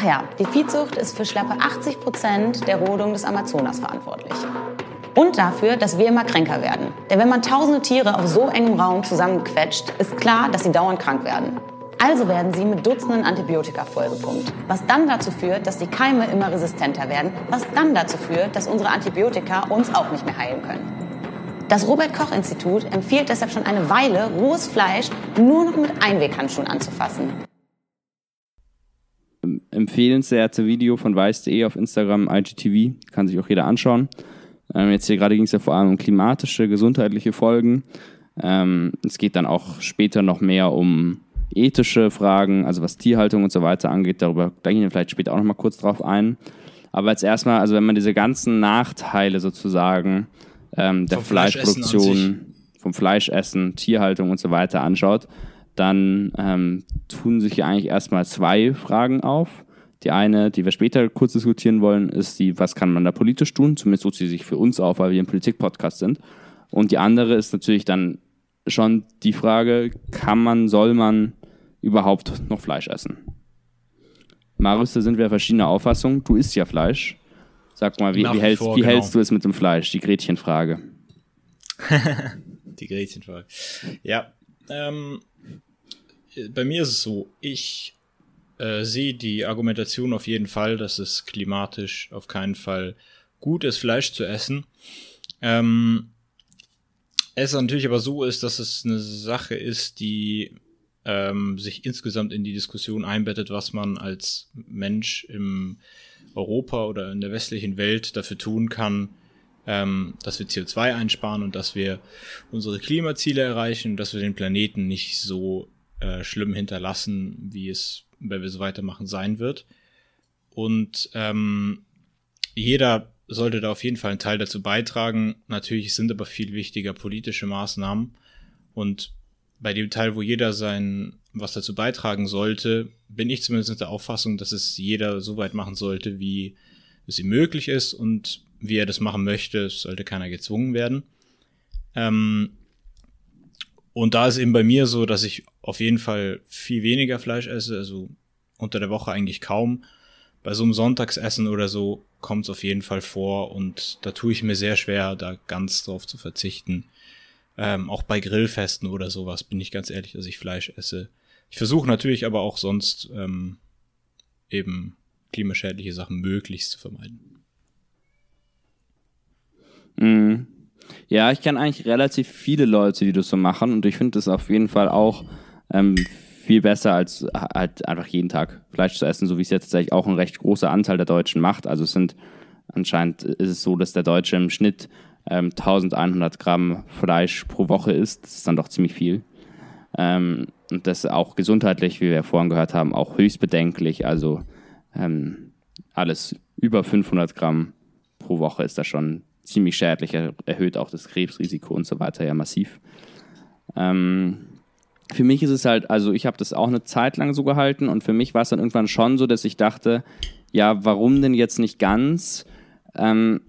Ach ja, die Viehzucht ist für schlappe 80 Prozent der Rodung des Amazonas verantwortlich. Und dafür, dass wir immer kränker werden. Denn wenn man tausende Tiere auf so engem Raum zusammenquetscht, ist klar, dass sie dauernd krank werden. Also werden sie mit Dutzenden Antibiotika vollgepumpt, was dann dazu führt, dass die Keime immer resistenter werden, was dann dazu führt, dass unsere Antibiotika uns auch nicht mehr heilen können. Das Robert Koch Institut empfiehlt deshalb schon eine Weile, rohes Fleisch nur noch mit Einweghandschuhen anzufassen. Empfehlenswerte Video von weiß.de auf Instagram, IGTV, kann sich auch jeder anschauen. Ähm, jetzt hier gerade ging es ja vor allem um klimatische, gesundheitliche Folgen. Ähm, es geht dann auch später noch mehr um ethische Fragen, also was Tierhaltung und so weiter angeht, darüber da gehen wir vielleicht später auch noch mal kurz drauf ein. Aber jetzt erstmal, also wenn man diese ganzen Nachteile sozusagen ähm, der Fleischproduktion, vom Fleischessen, Tierhaltung und so weiter anschaut, dann ähm, tun sich ja eigentlich erstmal zwei Fragen auf. Die eine, die wir später kurz diskutieren wollen, ist die, was kann man da politisch tun? Zumindest tut sie sich für uns auf, weil wir ein Politik-Podcast sind. Und die andere ist natürlich dann schon die Frage, kann man, soll man überhaupt noch Fleisch essen? Marius, da sind wir verschiedener Auffassung. Du isst ja Fleisch. Sag mal, wie, wie, hältst, wie genau. hältst du es mit dem Fleisch? Die Gretchenfrage. die Gretchenfrage. Ja, ähm, bei mir ist es so, ich äh, sehe die Argumentation auf jeden Fall, dass es klimatisch auf keinen Fall gut ist, Fleisch zu essen. Ähm, es natürlich aber so ist, dass es eine Sache ist, die ähm, sich insgesamt in die Diskussion einbettet, was man als Mensch im Europa oder in der westlichen Welt dafür tun kann, ähm, dass wir CO2 einsparen und dass wir unsere Klimaziele erreichen und dass wir den Planeten nicht so äh, schlimm hinterlassen, wie es, wenn wir so weitermachen, sein wird. Und ähm, jeder sollte da auf jeden Fall einen Teil dazu beitragen. Natürlich sind aber viel wichtiger politische Maßnahmen. Und bei dem Teil, wo jeder sein was dazu beitragen sollte, bin ich zumindest der Auffassung, dass es jeder so weit machen sollte, wie es ihm möglich ist und wie er das machen möchte. Sollte keiner gezwungen werden. Ähm, und da ist eben bei mir so, dass ich auf jeden Fall viel weniger Fleisch esse, also unter der Woche eigentlich kaum. Bei so einem Sonntagsessen oder so kommt es auf jeden Fall vor und da tue ich mir sehr schwer, da ganz drauf zu verzichten. Ähm, auch bei Grillfesten oder sowas bin ich ganz ehrlich, dass ich Fleisch esse. Ich versuche natürlich aber auch sonst ähm, eben klimaschädliche Sachen möglichst zu vermeiden. Mhm. Ja, ich kenne eigentlich relativ viele Leute, die das so machen und ich finde das auf jeden Fall auch ähm, viel besser als halt einfach jeden Tag Fleisch zu essen, so wie es jetzt tatsächlich auch ein recht großer Anteil der Deutschen macht. Also es sind anscheinend ist es so, dass der Deutsche im Schnitt ähm, 1100 Gramm Fleisch pro Woche isst. Das ist dann doch ziemlich viel. Ähm, und das auch gesundheitlich, wie wir vorhin gehört haben, auch höchst bedenklich. Also ähm, alles über 500 Gramm pro Woche ist da schon ziemlich schädlich, erhöht auch das Krebsrisiko und so weiter ja massiv. Ähm, für mich ist es halt, also ich habe das auch eine Zeit lang so gehalten und für mich war es dann irgendwann schon so, dass ich dachte, ja, warum denn jetzt nicht ganz? Ähm,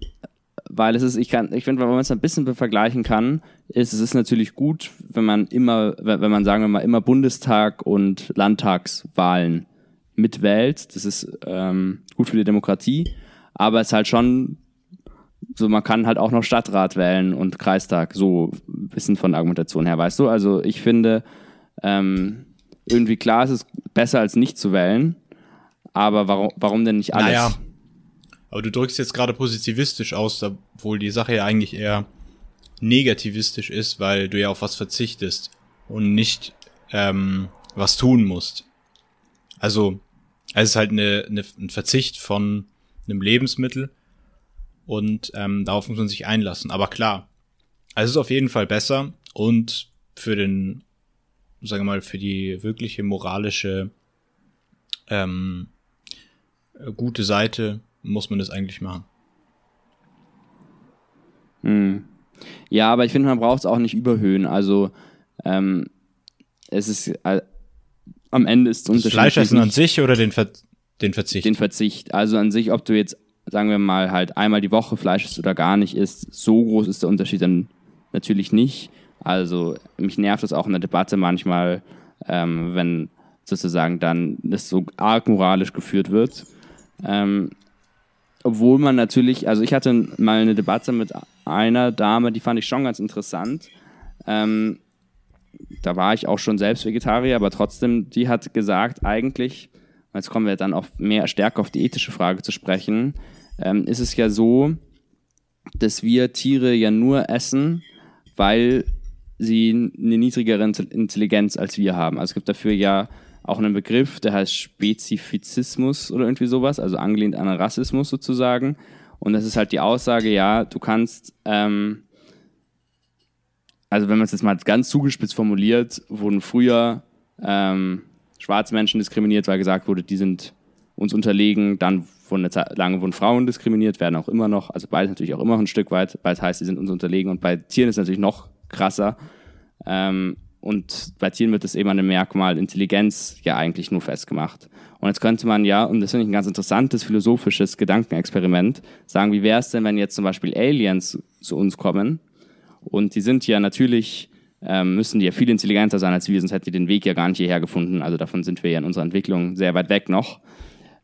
weil es ist, ich kann, ich finde, wenn man es ein bisschen vergleichen kann, ist es ist natürlich gut, wenn man immer, wenn man sagen wir mal immer Bundestag und Landtagswahlen mitwählt. Das ist ähm, gut für die Demokratie, aber es ist halt schon so, man kann halt auch noch Stadtrat wählen und Kreistag, so ein bisschen von der Argumentation her, weißt du? Also ich finde, ähm, irgendwie klar, es ist besser als nicht zu wählen, aber warum, warum denn nicht alles? Naja, aber du drückst jetzt gerade positivistisch aus, obwohl die Sache ja eigentlich eher negativistisch ist, weil du ja auf was verzichtest und nicht ähm, was tun musst. Also, es ist halt eine, eine, ein Verzicht von einem Lebensmittel und ähm, darauf muss man sich einlassen. Aber klar, es ist auf jeden Fall besser und für den, sagen wir mal, für die wirkliche moralische ähm, gute Seite muss man das eigentlich machen. Hm. Ja, aber ich finde, man braucht es auch nicht überhöhen. Also ähm, es ist äh, am Ende ist es das Fleischessen an sich oder den, Ver den Verzicht? Den Verzicht. Also an sich, ob du jetzt, sagen wir mal, halt einmal die Woche Fleisch isst oder gar nicht isst, so groß ist der Unterschied dann natürlich nicht. Also mich nervt es auch in der Debatte manchmal, ähm, wenn sozusagen dann das so arg moralisch geführt wird. Ähm, obwohl man natürlich, also ich hatte mal eine Debatte mit einer Dame, die fand ich schon ganz interessant. Ähm, da war ich auch schon selbst Vegetarier, aber trotzdem, die hat gesagt, eigentlich, jetzt kommen wir dann auf mehr stärker auf die ethische Frage zu sprechen, ähm, ist es ja so, dass wir Tiere ja nur essen, weil sie eine niedrigere Intelligenz als wir haben. Also es gibt dafür ja auch einen Begriff, der heißt Spezifizismus oder irgendwie sowas, also angelehnt an Rassismus sozusagen. Und das ist halt die Aussage, ja, du kannst, ähm, also wenn man es jetzt mal ganz zugespitzt formuliert, wurden früher ähm, schwarze Menschen diskriminiert, weil gesagt wurde, die sind uns unterlegen, dann wurden eine Zeit lang wurden Frauen diskriminiert, werden auch immer noch, also beides natürlich auch immer ein Stück weit, beides heißt, sie sind uns unterlegen und bei Tieren ist es natürlich noch krasser. Ähm, und bei Tieren wird es eben an dem Merkmal Intelligenz ja eigentlich nur festgemacht. Und jetzt könnte man ja, und das finde ich ein ganz interessantes philosophisches Gedankenexperiment, sagen, wie wäre es denn, wenn jetzt zum Beispiel Aliens zu uns kommen und die sind ja natürlich, ähm, müssen die ja viel intelligenter sein als wir, sonst hätten die den Weg ja gar nicht hierher gefunden. Also davon sind wir ja in unserer Entwicklung sehr weit weg noch.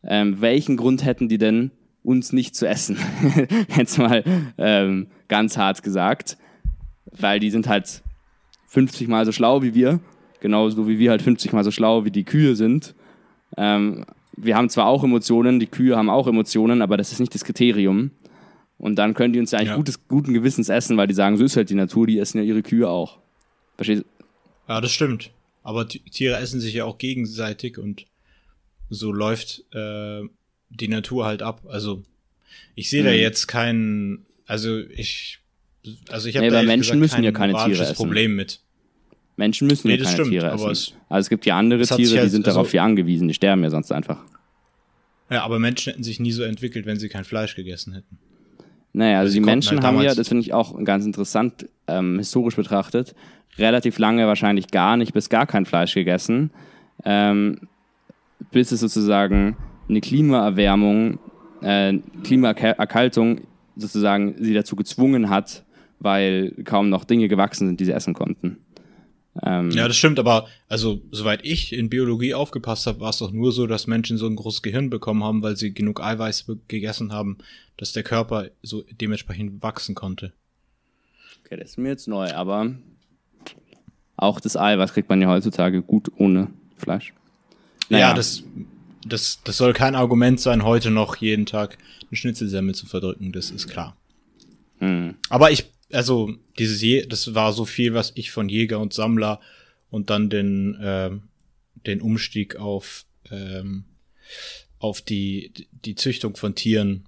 Ähm, welchen Grund hätten die denn, uns nicht zu essen? jetzt mal ähm, ganz hart gesagt. Weil die sind halt 50 mal so schlau wie wir, genauso wie wir halt 50 mal so schlau wie die Kühe sind. Ähm, wir haben zwar auch Emotionen, die Kühe haben auch Emotionen, aber das ist nicht das Kriterium. Und dann können die uns ja eigentlich ja. Gutes, guten Gewissens essen, weil die sagen, so ist halt die Natur, die essen ja ihre Kühe auch. Verstehst? Ja, das stimmt. Aber Tiere essen sich ja auch gegenseitig und so läuft äh, die Natur halt ab. Also ich sehe mhm. da jetzt keinen, also ich also ich habe nee, da Menschen gesagt, müssen ja keine Tiere essen. Problem mit. Menschen müssen nee, ja keine stimmt, Tiere essen. Es, also es gibt ja andere Tiere, die halt, sind darauf also, ja angewiesen, die sterben ja sonst einfach. Ja, aber Menschen hätten sich nie so entwickelt, wenn sie kein Fleisch gegessen hätten. Naja, also, also die Menschen halt haben ja, das finde ich auch ganz interessant, ähm, historisch betrachtet, relativ lange wahrscheinlich gar nicht bis gar kein Fleisch gegessen, ähm, bis es sozusagen eine Klimaerwärmung, äh, Klimaerkaltung sozusagen sie dazu gezwungen hat, weil kaum noch Dinge gewachsen sind, die sie essen konnten. Ähm, ja, das stimmt, aber also soweit ich in Biologie aufgepasst habe, war es doch nur so, dass Menschen so ein großes Gehirn bekommen haben, weil sie genug Eiweiß gegessen haben, dass der Körper so dementsprechend wachsen konnte. Okay, das ist mir jetzt neu, aber auch das Eiweiß kriegt man ja heutzutage gut ohne Fleisch. Naja. Ja, das, das, das soll kein Argument sein, heute noch jeden Tag eine Schnitzelsemmel zu verdrücken, das ist klar. Mhm. Aber ich also dieses Je das war so viel, was ich von Jäger und Sammler und dann den äh, den Umstieg auf ähm, auf die die Züchtung von Tieren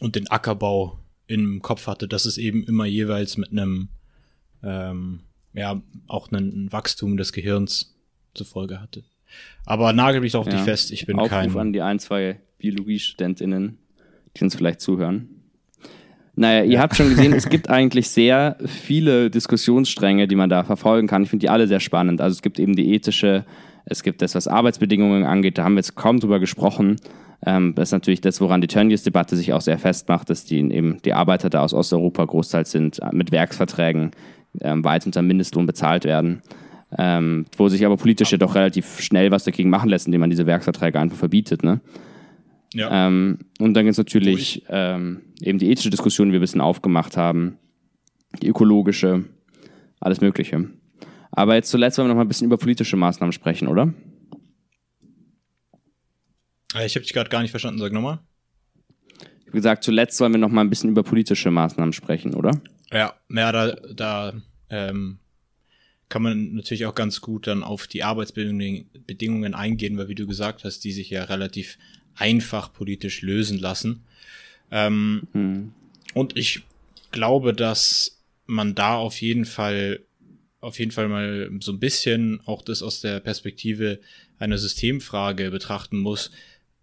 und den Ackerbau im Kopf hatte, dass es eben immer jeweils mit einem ähm, ja auch ein Wachstum des Gehirns zur Folge hatte. Aber nagel mich doch ja. nicht fest, ich bin Aufruf kein. an die ein, zwei Biologiestudentinnen, die uns vielleicht zuhören. Naja, ihr habt schon gesehen, es gibt eigentlich sehr viele Diskussionsstränge, die man da verfolgen kann. Ich finde die alle sehr spannend. Also es gibt eben die ethische, es gibt das, was Arbeitsbedingungen angeht, da haben wir jetzt kaum drüber gesprochen. Ähm, das ist natürlich das, woran die Tönnies-Debatte sich auch sehr festmacht, dass die eben die Arbeiter da aus Osteuropa großteils sind, mit Werksverträgen ähm, weit unter Mindestlohn bezahlt werden. Ähm, wo sich aber politisch ja doch relativ schnell was dagegen machen lässt, indem man diese Werksverträge einfach verbietet. Ne? Ja. Ähm, und dann gibt es natürlich ähm, eben die ethische Diskussion, die wir ein bisschen aufgemacht haben, die ökologische, alles Mögliche. Aber jetzt zuletzt wollen wir noch mal ein bisschen über politische Maßnahmen sprechen, oder? Äh, ich habe dich gerade gar nicht verstanden, sag nochmal. Gesagt, zuletzt wollen wir noch mal ein bisschen über politische Maßnahmen sprechen, oder? Ja, ja da, da ähm, kann man natürlich auch ganz gut dann auf die Arbeitsbedingungen eingehen, weil wie du gesagt hast, die sich ja relativ einfach politisch lösen lassen. Ähm, hm. Und ich glaube, dass man da auf jeden Fall, auf jeden Fall mal so ein bisschen auch das aus der Perspektive einer Systemfrage betrachten muss,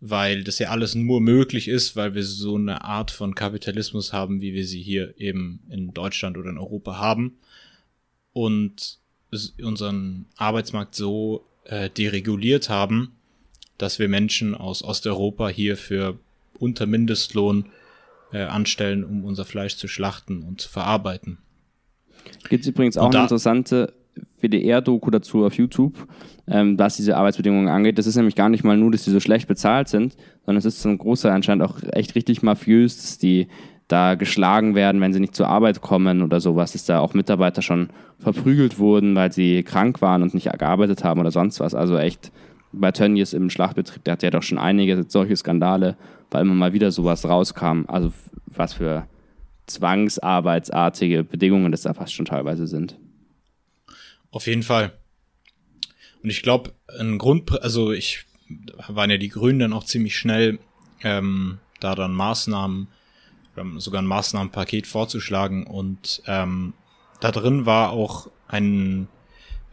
weil das ja alles nur möglich ist, weil wir so eine Art von Kapitalismus haben, wie wir sie hier eben in Deutschland oder in Europa haben und unseren Arbeitsmarkt so äh, dereguliert haben, dass wir Menschen aus Osteuropa hier für unter Mindestlohn äh, anstellen, um unser Fleisch zu schlachten und zu verarbeiten. Gibt es übrigens auch eine interessante WDR-Doku dazu auf YouTube, ähm, was diese Arbeitsbedingungen angeht. Das ist nämlich gar nicht mal nur, dass die so schlecht bezahlt sind, sondern es ist zum Großteil anscheinend auch echt richtig mafiös, dass die da geschlagen werden, wenn sie nicht zur Arbeit kommen oder sowas, dass da auch Mitarbeiter schon verprügelt wurden, weil sie krank waren und nicht gearbeitet haben oder sonst was. Also echt bei Tönnies im Schlachtbetrieb, der hat ja doch schon einige solche Skandale, weil immer mal wieder sowas rauskam. Also was für zwangsarbeitsartige Bedingungen das da fast schon teilweise sind. Auf jeden Fall. Und ich glaube, ein Grund, also ich waren ja die Grünen dann auch ziemlich schnell, ähm, da dann Maßnahmen, sogar ein Maßnahmenpaket vorzuschlagen. Und ähm, da drin war auch ein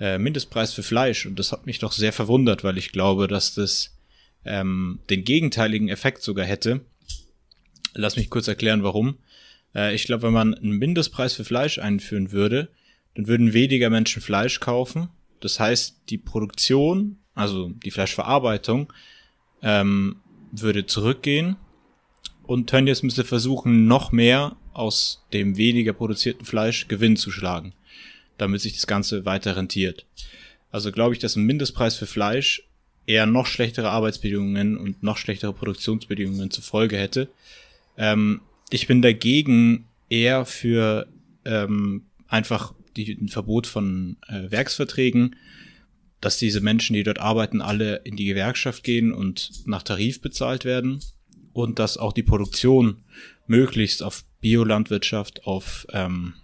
äh, Mindestpreis für Fleisch. Und das hat mich doch sehr verwundert, weil ich glaube, dass das ähm, den gegenteiligen Effekt sogar hätte. Lass mich kurz erklären, warum. Äh, ich glaube, wenn man einen Mindestpreis für Fleisch einführen würde, dann würden weniger Menschen Fleisch kaufen. Das heißt, die Produktion, also die Fleischverarbeitung, ähm, würde zurückgehen und Tönnies müsste versuchen, noch mehr aus dem weniger produzierten Fleisch Gewinn zu schlagen, damit sich das Ganze weiter rentiert. Also glaube ich, dass ein Mindestpreis für Fleisch eher noch schlechtere Arbeitsbedingungen und noch schlechtere Produktionsbedingungen zur Folge hätte. Ähm, ich bin dagegen eher für ähm, einfach die, ein Verbot von äh, Werksverträgen, dass diese Menschen, die dort arbeiten, alle in die Gewerkschaft gehen und nach Tarif bezahlt werden und dass auch die Produktion möglichst auf Biolandwirtschaft, auf ähm,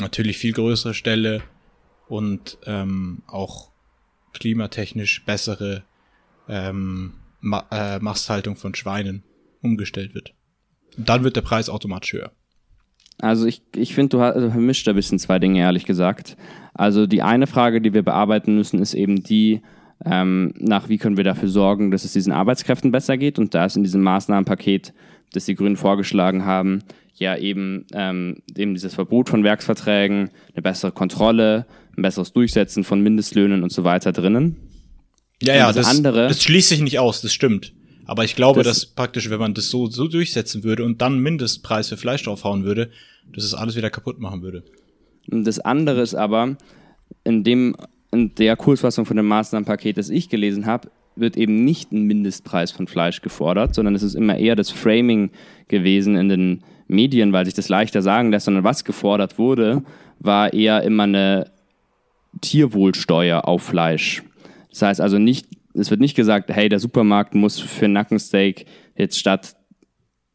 natürlich viel größere Stelle und ähm, auch klimatechnisch bessere ähm, Ma äh, Masthaltung von Schweinen umgestellt wird. Und dann wird der Preis automatisch höher. Also ich, ich finde, du, du vermischt ein bisschen zwei Dinge, ehrlich gesagt. Also die eine Frage, die wir bearbeiten müssen, ist eben die, ähm, nach wie können wir dafür sorgen, dass es diesen Arbeitskräften besser geht. Und da ist in diesem Maßnahmenpaket, das die Grünen vorgeschlagen haben, ja eben, ähm, eben dieses Verbot von Werksverträgen, eine bessere Kontrolle, ein besseres Durchsetzen von Mindestlöhnen und so weiter drinnen. Ja, ja, das, andere, das schließt sich nicht aus, das stimmt. Aber ich glaube, das, dass praktisch, wenn man das so, so durchsetzen würde und dann Mindestpreis für Fleisch draufhauen würde, dass es alles wieder kaputt machen würde. Das andere ist aber, in, dem, in der Kursfassung von dem Maßnahmenpaket, das ich gelesen habe, wird eben nicht ein Mindestpreis von Fleisch gefordert, sondern es ist immer eher das Framing gewesen in den Medien, weil sich das leichter sagen lässt, sondern was gefordert wurde, war eher immer eine Tierwohlsteuer auf Fleisch. Das heißt also nicht, es wird nicht gesagt, hey, der Supermarkt muss für Nackensteak jetzt statt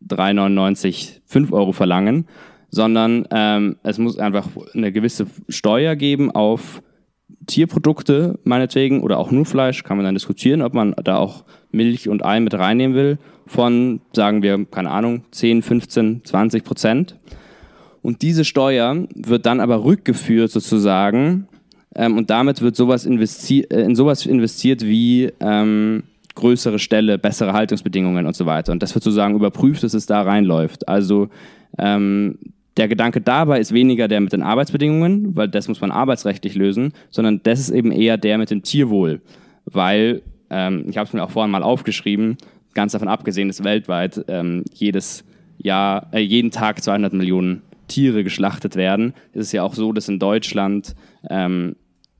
3,99 5 Euro verlangen, sondern ähm, es muss einfach eine gewisse Steuer geben auf Tierprodukte, meinetwegen, oder auch nur Fleisch, kann man dann diskutieren, ob man da auch Milch und Ei mit reinnehmen will, von, sagen wir, keine Ahnung, 10, 15, 20 Prozent. Und diese Steuer wird dann aber rückgeführt sozusagen ähm, und damit wird sowas äh, in sowas investiert wie ähm, größere Ställe, bessere Haltungsbedingungen und so weiter. Und das wird sozusagen überprüft, dass es da reinläuft. Also ähm, der Gedanke dabei ist weniger der mit den Arbeitsbedingungen, weil das muss man arbeitsrechtlich lösen, sondern das ist eben eher der mit dem Tierwohl. Weil, ähm, ich habe es mir auch vorhin mal aufgeschrieben, ganz davon abgesehen, dass weltweit ähm, jedes Jahr, äh, jeden Tag 200 Millionen Tiere geschlachtet werden, ist es ja auch so, dass in Deutschland ähm,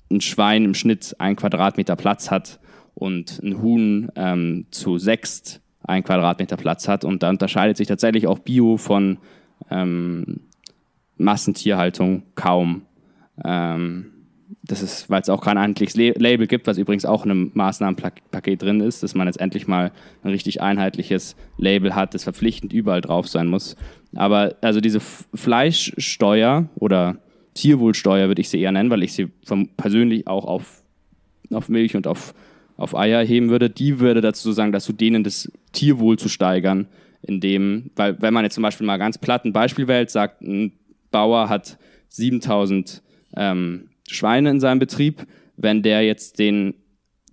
ein Schwein im Schnitt ein Quadratmeter Platz hat und ein Huhn ähm, zu sechst ein Quadratmeter Platz hat. Und da unterscheidet sich tatsächlich auch Bio von ähm, Massentierhaltung kaum. Ähm, das ist, weil es auch kein einheitliches Label gibt, was übrigens auch in einem Maßnahmenpaket drin ist, dass man jetzt endlich mal ein richtig einheitliches Label hat, das verpflichtend überall drauf sein muss. Aber also diese Fleischsteuer oder Tierwohlsteuer würde ich sie eher nennen, weil ich sie persönlich auch auf, auf Milch und auf, auf Eier heben würde. Die würde dazu sagen, dass du denen das Tierwohl zu steigern, indem, weil wenn man jetzt zum Beispiel mal ganz platt ein Beispiel wählt, sagt, ein Bauer hat 7000 ähm, Schweine in seinem Betrieb, wenn der jetzt den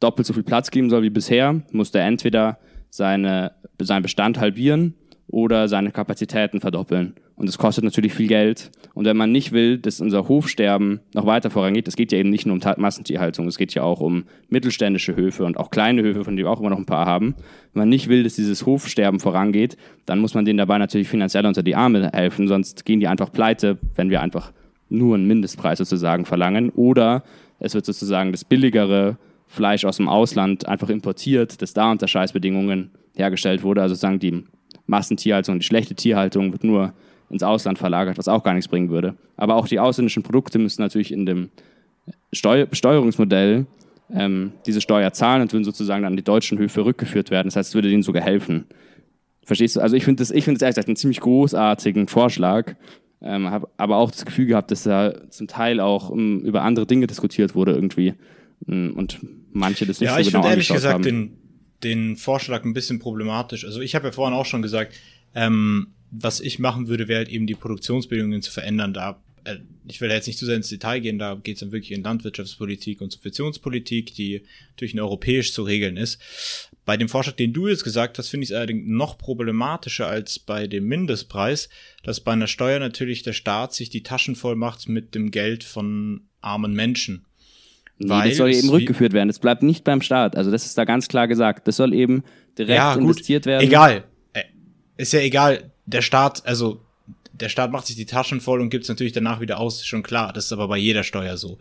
doppelt so viel Platz geben soll wie bisher, muss der entweder seine, seinen Bestand halbieren oder seine Kapazitäten verdoppeln. Und das kostet natürlich viel Geld. Und wenn man nicht will, dass unser Hofsterben noch weiter vorangeht, es geht ja eben nicht nur um Massentierhaltung, es geht ja auch um mittelständische Höfe und auch kleine Höfe, von denen wir auch immer noch ein paar haben. Wenn man nicht will, dass dieses Hofsterben vorangeht, dann muss man denen dabei natürlich finanziell unter die Arme helfen, sonst gehen die einfach pleite, wenn wir einfach nur einen Mindestpreis sozusagen verlangen. Oder es wird sozusagen das billigere Fleisch aus dem Ausland einfach importiert, das da unter Scheißbedingungen hergestellt wurde. Also sagen die Massentierhaltung, die schlechte Tierhaltung wird nur ins Ausland verlagert, was auch gar nichts bringen würde. Aber auch die ausländischen Produkte müssen natürlich in dem Steu Besteuerungsmodell ähm, diese Steuer zahlen und würden sozusagen dann an die deutschen Höfe rückgeführt werden. Das heißt, es würde denen sogar helfen. Verstehst du? Also ich finde das, ich finde das ehrlich gesagt einen ziemlich großartigen Vorschlag. Ähm, habe aber auch das Gefühl gehabt, dass da zum Teil auch um, ähm, über andere Dinge diskutiert wurde irgendwie. Mm, und manche das nicht ja, so ich genau finde ehrlich gesagt haben. den, den Vorschlag ein bisschen problematisch. Also ich habe ja vorhin auch schon gesagt, ähm, was ich machen würde, wäre halt eben die Produktionsbedingungen zu verändern. Da, äh, ich will jetzt nicht zu sehr ins Detail gehen, da geht es dann wirklich in Landwirtschaftspolitik und Subventionspolitik, die natürlich europäisch zu regeln ist. Bei dem Vorschlag, den du jetzt gesagt hast, finde ich es allerdings noch problematischer als bei dem Mindestpreis, dass bei einer Steuer natürlich der Staat sich die Taschen voll macht mit dem Geld von armen Menschen. Nee, weil das soll eben rückgeführt werden. Das bleibt nicht beim Staat. Also das ist da ganz klar gesagt. Das soll eben direkt ja, investiert werden. Egal. Äh, ist ja egal. Der Staat, also der Staat macht sich die Taschen voll und gibt es natürlich danach wieder aus, schon klar. Das ist aber bei jeder Steuer so.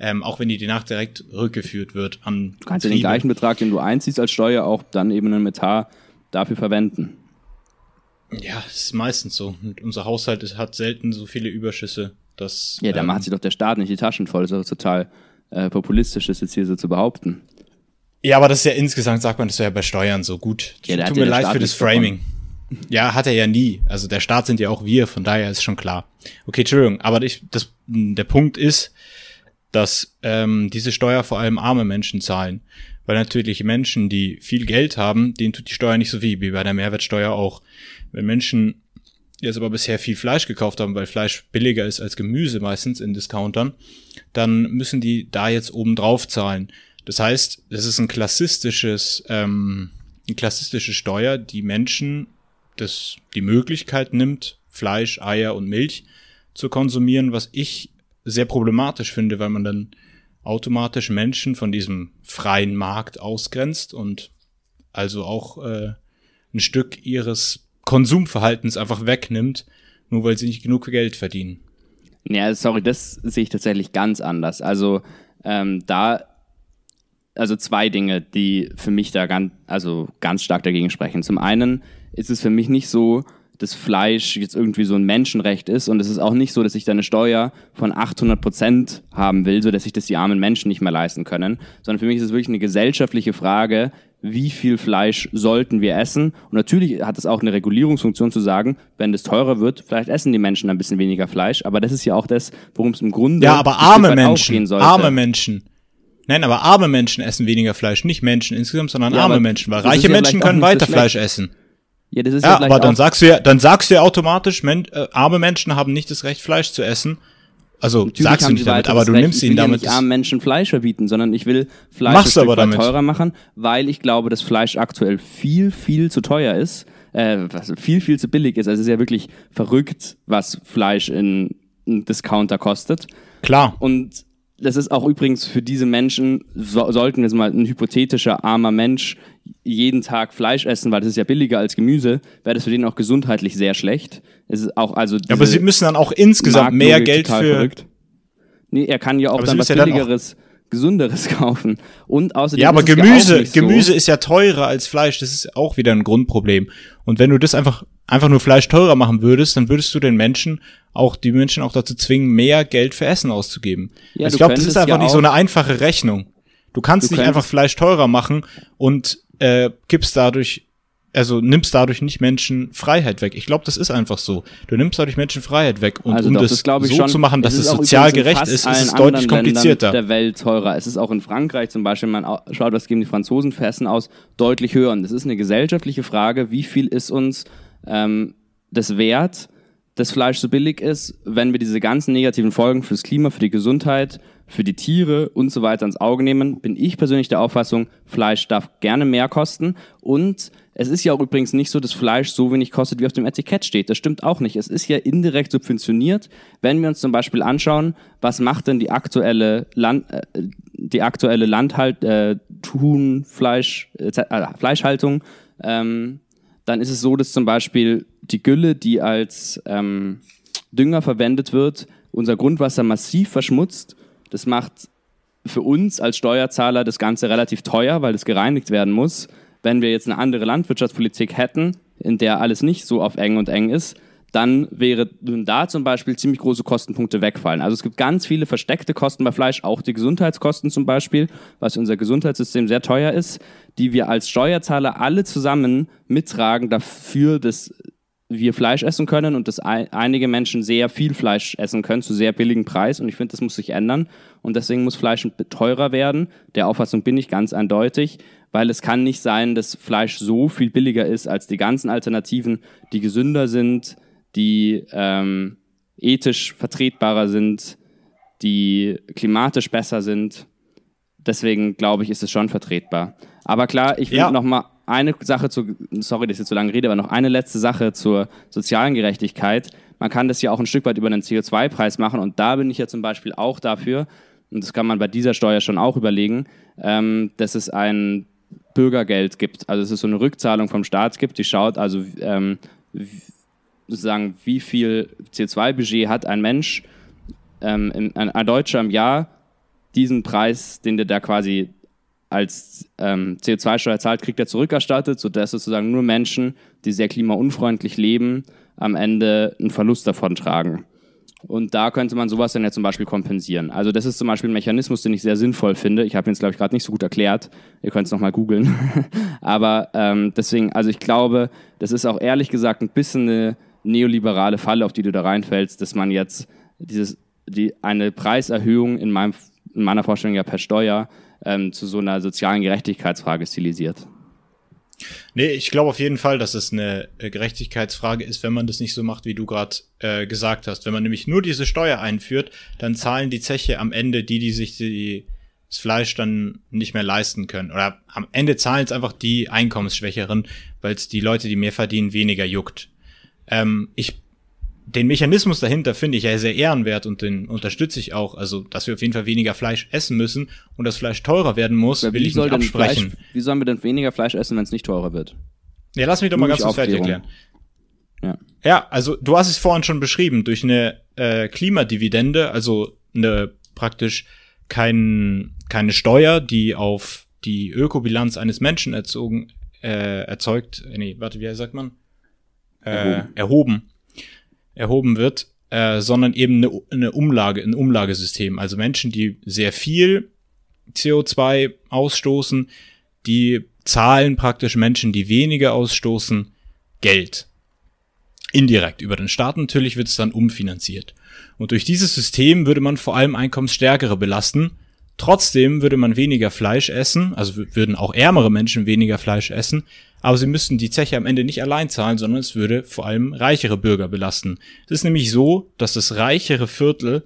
Ähm, auch wenn die danach direkt rückgeführt wird an. Du kannst ja den gleichen Betrag, den du einziehst als Steuer, auch dann eben in Metall dafür verwenden. Ja, das ist meistens so. Und unser Haushalt ist, hat selten so viele Überschüsse, dass. Ja, da ähm, macht sich doch der Staat nicht die Taschen voll. Das ist total äh, populistisch, das jetzt hier so zu behaupten. Ja, aber das ist ja insgesamt, sagt man das ja bei Steuern so gut. Ja, Tut mir leid Staat für das Framing. Davon. Ja, hat er ja nie. Also der Staat sind ja auch wir, von daher ist schon klar. Okay, Entschuldigung, aber ich, das, der Punkt ist, dass ähm, diese Steuer vor allem arme Menschen zahlen. Weil natürlich Menschen, die viel Geld haben, denen tut die Steuer nicht so weh, wie bei der Mehrwertsteuer auch. Wenn Menschen jetzt aber bisher viel Fleisch gekauft haben, weil Fleisch billiger ist als Gemüse meistens in Discountern, dann müssen die da jetzt oben drauf zahlen. Das heißt, das ist ein klassistisches, ähm, eine klassistische Steuer, die Menschen das, die Möglichkeit nimmt, Fleisch, Eier und Milch zu konsumieren, was ich sehr problematisch finde, weil man dann automatisch Menschen von diesem freien Markt ausgrenzt und also auch äh, ein Stück ihres Konsumverhaltens einfach wegnimmt, nur weil sie nicht genug Geld verdienen. Ja, sorry, das sehe ich tatsächlich ganz anders. Also ähm, da, also zwei Dinge, die für mich da ganz, also ganz stark dagegen sprechen. Zum einen ist es für mich nicht so, dass Fleisch jetzt irgendwie so ein Menschenrecht ist und es ist auch nicht so, dass ich da eine Steuer von 800 Prozent haben will, so dass sich das die armen Menschen nicht mehr leisten können, sondern für mich ist es wirklich eine gesellschaftliche Frage, wie viel Fleisch sollten wir essen. Und natürlich hat es auch eine Regulierungsfunktion zu sagen, wenn das teurer wird, vielleicht essen die Menschen ein bisschen weniger Fleisch. Aber das ist ja auch das, worum es im Grunde Ja, aber arme Menschen, arme Menschen. Nein, aber arme Menschen essen weniger Fleisch, nicht Menschen insgesamt, sondern ja, arme Menschen, weil reiche ja Menschen können weiter Fleisch essen. Ja, das ist ja, ja aber dann sagst du ja, dann sagst du ja automatisch, men äh, arme Menschen haben nicht das Recht, Fleisch zu essen also Natürlich sagst du nicht damit, aber du Recht. nimmst ihn damit. Ich will ja nicht armen Menschen Fleisch verbieten, sondern ich will Fleisch ein aber teurer machen, weil ich glaube, dass Fleisch aktuell viel, viel zu teuer ist, äh, was viel, viel zu billig ist. Also es ist ja wirklich verrückt, was Fleisch in, in Discounter kostet. Klar. Und das ist auch übrigens für diese Menschen, so, sollten jetzt mal ein hypothetischer armer Mensch jeden Tag Fleisch essen, weil das ist ja billiger als Gemüse, wäre das für den auch gesundheitlich sehr schlecht. Es ist auch also ja, aber sie müssen dann auch insgesamt mehr Geld für. Verrückt. Nee, er kann ja auch aber dann was billigeres, dann gesünderes kaufen. Und außerdem. Ja, aber Gemüse, ja Gemüse so. ist ja teurer als Fleisch. Das ist auch wieder ein Grundproblem. Und wenn du das einfach, einfach nur Fleisch teurer machen würdest, dann würdest du den Menschen auch, die Menschen auch dazu zwingen, mehr Geld für Essen auszugeben. Ja, also ich glaube, das ist einfach ja nicht so eine einfache Rechnung. Du kannst du nicht einfach Fleisch teurer machen und äh, gibst dadurch also nimmst dadurch nicht Menschen Freiheit weg. Ich glaube, das ist einfach so. Du nimmst dadurch Menschen Freiheit weg. Und Also um doch, das, das so schon. zu machen, dass Es es, sozial gerecht ist, ist es deutlich Ländern komplizierter. der Welt teurer. Es ist auch in Frankreich zum Beispiel, man au- schaut, was geben die Franzosen für Essen aus, deutlich höher. Und das ist eine gesellschaftliche Frage, wie viel ist uns ähm, das wert, dass Fleisch so billig ist, wenn wir diese ganzen negativen Folgen fürs Klima, für die Gesundheit, für die Tiere und so weiter ins Auge nehmen, bin ich persönlich der Auffassung, Fleisch darf gerne mehr kosten. Und es ist ja auch übrigens nicht so, dass Fleisch so wenig kostet, wie auf dem Etikett steht. Das stimmt auch nicht. Es ist ja indirekt subventioniert. Wenn wir uns zum Beispiel anschauen, was macht denn die aktuelle Land, äh, die aktuelle Landhalt, äh, Thun, Fleisch, äh, äh, Fleischhaltung, ähm, dann ist es so, dass zum Beispiel die Gülle, die als ähm, Dünger verwendet wird, unser Grundwasser massiv verschmutzt. Das macht für uns als Steuerzahler das Ganze relativ teuer, weil es gereinigt werden muss. Wenn wir jetzt eine andere Landwirtschaftspolitik hätten, in der alles nicht so auf eng und eng ist, dann wäre da zum Beispiel ziemlich große Kostenpunkte wegfallen. Also es gibt ganz viele versteckte Kosten bei Fleisch, auch die Gesundheitskosten zum Beispiel, was für unser Gesundheitssystem sehr teuer ist, die wir als Steuerzahler alle zusammen mittragen dafür, dass wir Fleisch essen können und dass ein, einige Menschen sehr viel Fleisch essen können zu sehr billigem Preis. Und ich finde, das muss sich ändern. Und deswegen muss Fleisch teurer werden. Der Auffassung bin ich ganz eindeutig, weil es kann nicht sein, dass Fleisch so viel billiger ist als die ganzen Alternativen, die gesünder sind, die ähm, ethisch vertretbarer sind, die klimatisch besser sind. Deswegen glaube ich, ist es schon vertretbar. Aber klar, ich will Ja. noch mal eine Sache zu, sorry, dass ich jetzt so lange rede, aber noch eine letzte Sache zur sozialen Gerechtigkeit. Man kann das ja auch ein Stück weit über einen CO2-Preis machen und da bin ich ja zum Beispiel auch dafür, und das kann man bei dieser Steuer schon auch überlegen, ähm, dass es ein Bürgergeld gibt. Also dass es so eine Rückzahlung vom Staat gibt, die schaut also ähm, sozusagen, wie viel CO2-Budget hat ein Mensch, ähm, in, ein, ein Deutscher im Jahr, diesen Preis, den der da quasi als ähm, CO2-Steuer zahlt, kriegt er zurückerstattet, sodass sozusagen nur Menschen, die sehr klimaunfreundlich leben, am Ende einen Verlust davon tragen. Und da könnte man sowas dann ja zum Beispiel kompensieren. Also das ist zum Beispiel ein Mechanismus, den ich sehr sinnvoll finde. Ich habe ihn jetzt, glaube ich, gerade nicht so gut erklärt. Ihr könnt es nochmal googeln. Aber ähm, deswegen, also ich glaube, das ist auch ehrlich gesagt ein bisschen eine neoliberale Falle, auf die du da reinfällst, dass man jetzt dieses, die, eine Preiserhöhung in, meinem, in meiner Vorstellung ja per Steuer ähm, zu so einer sozialen Gerechtigkeitsfrage stilisiert. Nee, ich glaube auf jeden Fall, dass es eine äh, Gerechtigkeitsfrage ist, wenn man das nicht so macht, wie du gerade äh, gesagt hast. Wenn man nämlich nur diese Steuer einführt, dann zahlen die Zeche am Ende die, die sich die, das Fleisch dann nicht mehr leisten können. Oder am Ende zahlen es einfach die Einkommensschwächeren, weil es die Leute, die mehr verdienen, weniger juckt. Ähm, ich den Mechanismus dahinter finde ich ja sehr ehrenwert und den unterstütze ich auch. Also, dass wir auf jeden Fall weniger Fleisch essen müssen und das Fleisch teurer werden muss, will wie, ich nicht absprechen. Fleisch, wie sollen wir denn weniger Fleisch essen, wenn es nicht teurer wird? Ja, lass mich doch mal ganz kurz fertig erklären. Ja. Ja, also du hast es vorhin schon beschrieben, durch eine äh, Klimadividende, also eine praktisch kein, keine Steuer, die auf die Ökobilanz eines Menschen erzogen, äh, erzeugt, äh, nee, warte, wie sagt man? Äh, Erhoben. erhoben. Wird, äh, sondern eben eine, eine Umlage, ein Umlagesystem. Also Menschen, die sehr viel CO2 ausstoßen, die zahlen praktisch Menschen, die weniger ausstoßen, Geld. Indirekt über den Staat natürlich wird es dann umfinanziert. Und durch dieses System würde man vor allem Einkommensstärkere belasten. Trotzdem würde man weniger Fleisch essen, also würden auch ärmere Menschen weniger Fleisch essen, aber sie müssten die Zeche am Ende nicht allein zahlen, sondern es würde vor allem reichere Bürger belasten. Es ist nämlich so, dass das reichere Viertel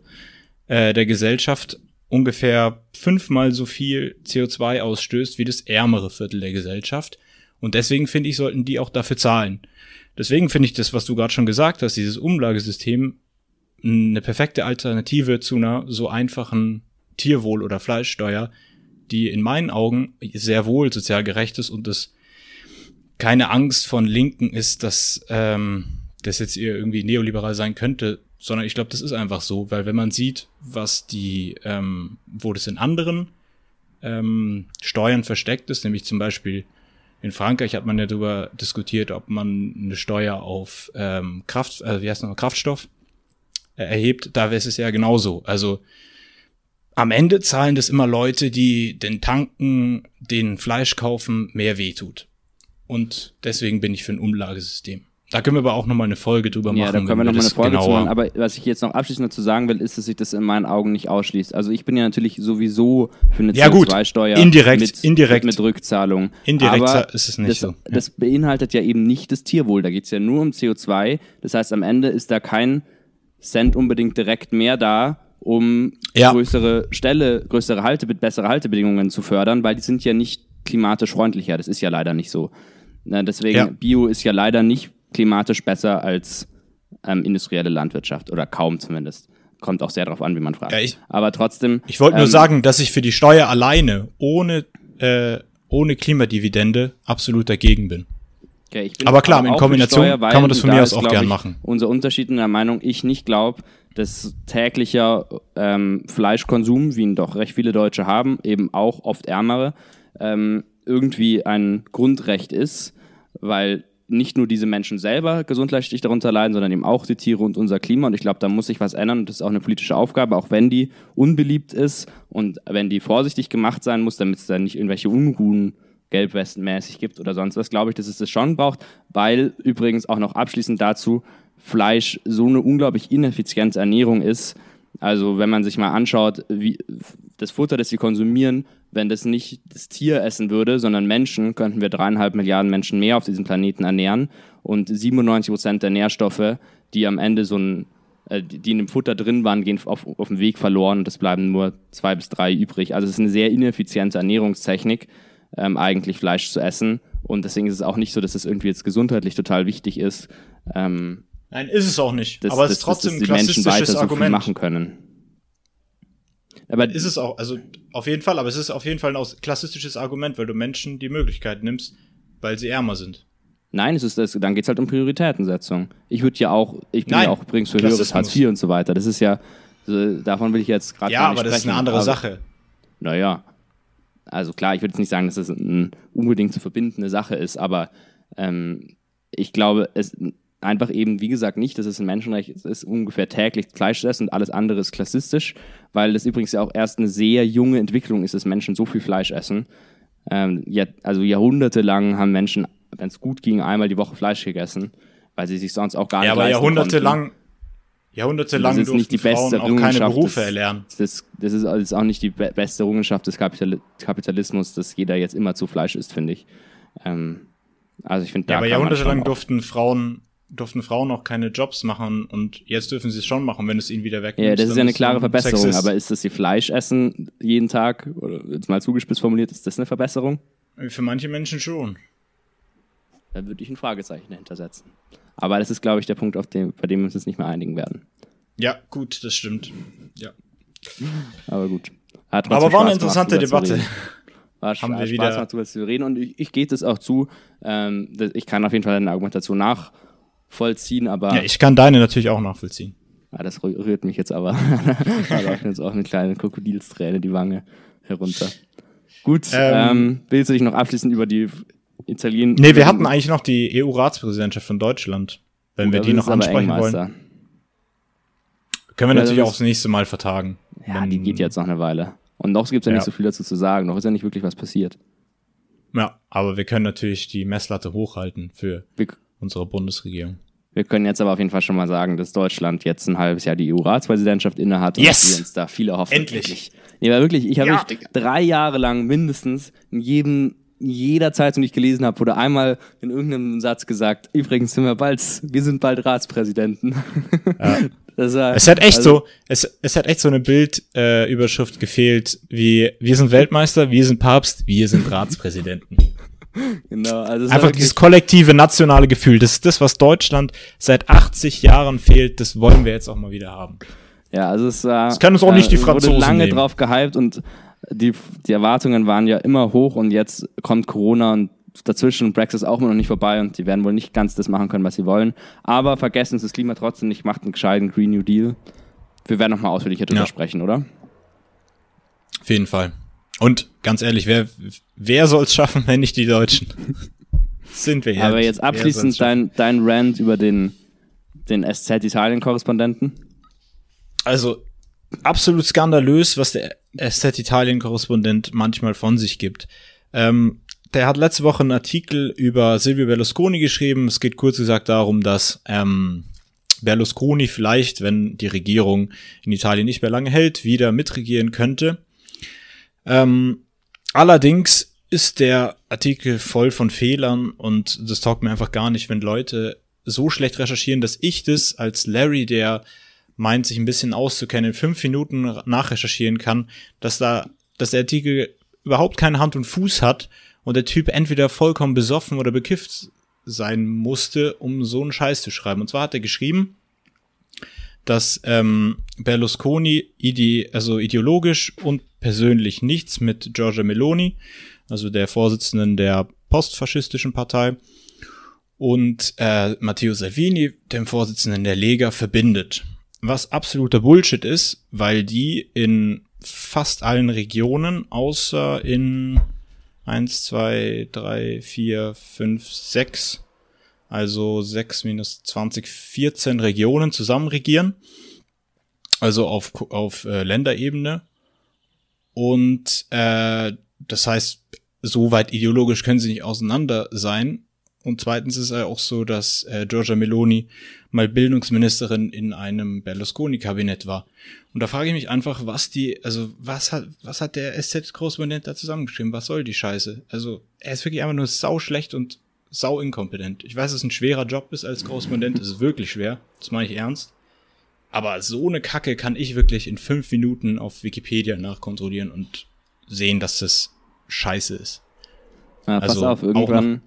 äh, der Gesellschaft ungefähr fünfmal so viel CO2 ausstößt wie das ärmere Viertel der Gesellschaft. Und deswegen finde ich, sollten die auch dafür zahlen. Deswegen finde ich das, was du gerade schon gesagt hast, dieses Umlagesystem eine perfekte Alternative zu einer so einfachen Tierwohl- oder Fleischsteuer, die in meinen Augen sehr wohl sozial gerecht ist und es keine Angst von Linken ist, dass ähm, das jetzt eher irgendwie neoliberal sein könnte, sondern ich glaube, das ist einfach so, weil wenn man sieht, was die, ähm, wo das in anderen ähm, Steuern versteckt ist, nämlich zum Beispiel in Frankreich hat man ja darüber diskutiert, ob man eine Steuer auf ähm, Kraft, äh, wie heißt noch, Kraftstoff äh, erhebt. Da ist es ja genauso. Also am Ende zahlen das immer Leute, die den Tanken, den Fleisch kaufen, mehr wehtut. und deswegen bin ich für ein Umlagesystem. Da können wir aber auch nochmal eine Folge drüber Ja, machen. da können wir nochmal eine Folge zu genauer- machen. Aber was ich jetzt noch abschließend dazu sagen will, ist, dass sich das in meinen Augen nicht ausschließt. Also ich bin ja natürlich sowieso für eine Ja, gut. CO2-Steuer Indirekt, mit, indirekt. mit Rückzahlung. Indirekt Aber ist es nicht das, so. Das beinhaltet ja eben nicht das Tierwohl. Da geht es ja nur um CO2. Das heißt, am Ende ist da kein Cent unbedingt direkt mehr da, um Ja. größere Ställe, größere Halte, bessere Haltebedingungen zu fördern, weil die sind ja nicht klimatisch freundlicher. Das ist ja leider nicht so. Na, deswegen, Ja. Bio ist ja leider nicht klimatisch besser als ähm, industrielle Landwirtschaft oder kaum zumindest. Kommt auch sehr darauf an, wie man fragt. Ja, ich- Aber trotzdem. Ich wollte nur ähm, sagen, dass ich für die Steuer alleine, ohne, äh, ohne Klimadividende, absolut dagegen bin. Okay, Aber klar, in Kombination Steuer, kann man das von da mir aus auch gern ich, machen. Unser Unterschied in der Meinung, ich nicht glaube, dass täglicher ähm, Fleischkonsum, wie ihn doch recht viele Deutsche haben, eben auch oft ärmere, ähm, irgendwie ein Grundrecht ist, weil nicht nur diese Menschen selber gesundheitlich darunter leiden, sondern eben auch die Tiere und unser Klima. Und ich glaube, da muss sich was ändern und das ist auch eine politische Aufgabe, auch wenn die unbeliebt ist und wenn die vorsichtig gemacht sein muss, damit es da nicht irgendwelche Unruhen gelbwestenmäßig gibt oder sonst was, glaube ich, dass es das schon braucht, weil übrigens auch noch abschließend dazu Fleisch so eine unglaublich ineffiziente Ernährung ist. Also wenn man sich mal anschaut, wie das Futter, das sie konsumieren, wenn das nicht das Tier essen würde, sondern Menschen, könnten wir dreieinhalb Milliarden Menschen mehr auf diesem Planeten ernähren und 97 Prozent der Nährstoffe, die am Ende so ein äh, die in dem Futter drin waren, gehen auf, auf dem Weg verloren und es bleiben nur zwei bis drei übrig. Also es ist eine sehr ineffiziente Ernährungstechnik, ähm, eigentlich Fleisch zu essen. Und deswegen ist es auch nicht so, dass es irgendwie jetzt gesundheitlich total wichtig ist, ähm, Nein, ist es auch nicht. dass, aber es dass, ist trotzdem dass ein die Menschen weiter klassistisches so viel Argument. machen können. Aber Ist es auch, also auf jeden Fall, aber es ist auf jeden Fall ein klassistisches Argument, weil du Menschen die Möglichkeit nimmst, weil sie ärmer sind. Nein, es ist das, dann geht es halt um Prioritätensetzung. Ich würde ja auch, ich bin Nein, ja auch übrigens für höheres. Hartz IV und so weiter. Das ist ja, davon will ich jetzt gerade Ja, nicht aber das ist sprechen. eine andere aber, Sache. Naja, also klar, ich würde jetzt nicht sagen, dass das eine unbedingt zu verbindende Sache ist, aber ähm, ich glaube, es einfach eben, wie gesagt, nicht, dass es ein Menschenrecht ist, ist ungefähr täglich Fleisch zu essen und alles andere ist klassistisch, weil das übrigens ja auch erst eine sehr junge Entwicklung ist, dass Menschen so viel Fleisch essen. Ähm, ja, also jahrhundertelang haben Menschen, wenn es gut ging, einmal die Woche Fleisch gegessen, weil sie sich sonst auch gar Ja, nicht aber leisten jahrhundertelang, konnten. Jahrhundertelang Das ist nicht durften die beste Frauen auch keine Berufe des- erlernen. Das, das, ist, das ist auch nicht die be beste Errungenschaft des Kapitali Kapitalismus, dass jeder jetzt immer zu Fleisch isst, finde ich. Ähm, also ich finde, da Ja, aber jahrhundertelang durften Frauen, durften Frauen auch keine Jobs machen und jetzt dürfen sie es schon machen, wenn es ihnen wieder wegnimmst. Ja, das ist ja eine klare Verbesserung, Sexist. aber ist das die Fleisch essen jeden Tag, oder jetzt mal zugespitzt formuliert, ist das eine Verbesserung? Für manche Menschen schon. Da würde ich ein Fragezeichen dahinter setzen. Aber das ist, glaube ich, der Punkt, auf dem, bei dem wir uns jetzt nicht mehr einigen werden. Ja, gut, das stimmt. Ja. Aber gut. Aber war eine Spaß gemacht, interessante zu Debatte. War Haben wir Spaß wieder- gemacht, darüber zu reden und ich, ich gehe das auch zu. Ähm, ich kann auf jeden Fall deine Argumentation nachvollziehen, aber Ja, ich kann deine natürlich auch nachvollziehen. Ah, das rü- rührt mich jetzt aber. da läuft jetzt auch eine kleine Krokodilsträne die Wange herunter. Gut, ähm, Ähm, willst du dich noch abschließend über die Italien... Nee, wir hatten eigentlich noch die EU-Ratspräsidentschaft von Deutschland. Wenn wir die noch ansprechen wollen. Können wir Ja, natürlich auch das nächste Mal vertagen. Ja, die geht jetzt noch eine Weile. Und noch gibt es ja, Ja. nicht so viel dazu zu sagen. Noch ist ja nicht wirklich was passiert. Ja, aber wir können natürlich die Messlatte hochhalten für Wir, unsere Bundesregierung. wir können jetzt aber auf jeden Fall schon mal sagen, dass Deutschland jetzt ein halbes Jahr die EU-Ratspräsidentschaft innehat und Yes! dass wir uns da viele hoffen. Endlich! Wirklich. Nee, aber wirklich, ich habe Ja, drei Jahre lang mindestens in jedem jeder Zeitung, die ich gelesen habe, wurde einmal in irgendeinem Satz gesagt, übrigens sind wir bald, wir sind bald Ratspräsidenten. Das war, Es hat echt also, so, es, es hat echt so eine Bildüberschrift äh, gefehlt, wie wir sind Weltmeister, wir sind Papst, wir sind Ratspräsidenten. Genau, also es Einfach dieses kollektive nationale Gefühl, das ist das, was Deutschland seit 80 Jahren fehlt, das wollen wir jetzt auch mal wieder haben. Ja, also es war. Das können uns auch nicht die es wurde Franzosen lange nehmen. drauf gehypt und die, die Erwartungen waren ja immer hoch und jetzt kommt Corona und dazwischen und Brexit ist auch immer noch nicht vorbei und die werden wohl nicht ganz das machen können, was sie wollen. Aber vergessen Sie das Klima trotzdem nicht, macht einen gescheiten Green New Deal. Wir werden nochmal ausführlicher drüber Ja. sprechen, oder? Auf jeden Fall. Und ganz ehrlich, wer, wer soll es schaffen, wenn nicht die Deutschen? Sind wir Aber ehrlich. jetzt Wer abschließend dein, dein Rant über den, den SZ Italien-Korrespondenten. Also absolut skandalös, was der SZ Italien-Korrespondent manchmal von sich gibt. Ähm, der hat letzte Woche einen Artikel über Silvio Berlusconi geschrieben. Es geht kurz gesagt darum, dass ähm, Berlusconi vielleicht, wenn die Regierung in Italien nicht mehr lange hält, wieder mitregieren könnte. Ähm, allerdings ist der Artikel voll von Fehlern und das taugt mir einfach gar nicht, wenn Leute so schlecht recherchieren, dass ich das als Larry, der meint, sich ein bisschen auszukennen, in fünf Minuten nachrecherchieren kann, dass da, dass der Artikel überhaupt keine Hand und Fuß hat und der Typ entweder vollkommen besoffen oder bekifft sein musste, um so einen Scheiß zu schreiben. Und zwar hat er geschrieben, dass ähm, Berlusconi ide also ideologisch und persönlich nichts mit Giorgia Meloni, also der Vorsitzenden der postfaschistischen Partei, und äh, Matteo Salvini, dem Vorsitzenden der Lega, verbindet. Was absoluter Bullshit ist, weil die in fast allen Regionen, außer in eins, zwei, drei, vier, fünf, sechs, also sechs minus zwanzig, vierzehn Regionen zusammen regieren. Also auf, auf äh, Länderebene. Und äh, das heißt, so weit ideologisch können sie nicht auseinander sein. Und zweitens ist es auch so, dass äh, Giorgia Meloni mal Bildungsministerin in einem Berlusconi-Kabinett war. Und da frage ich mich einfach, was die, also was hat, was hat der SZ-Korrespondent da zusammengeschrieben? Was soll die Scheiße? Also er ist wirklich einfach nur sau schlecht und sau inkompetent. Ich weiß, dass es ein schwerer Job ist als Korrespondent, es ist wirklich schwer, das meine ich ernst. Aber so eine Kacke kann ich wirklich in fünf Minuten auf Wikipedia nachkontrollieren und sehen, dass das scheiße ist. Ja, pass also, auf, irgendwann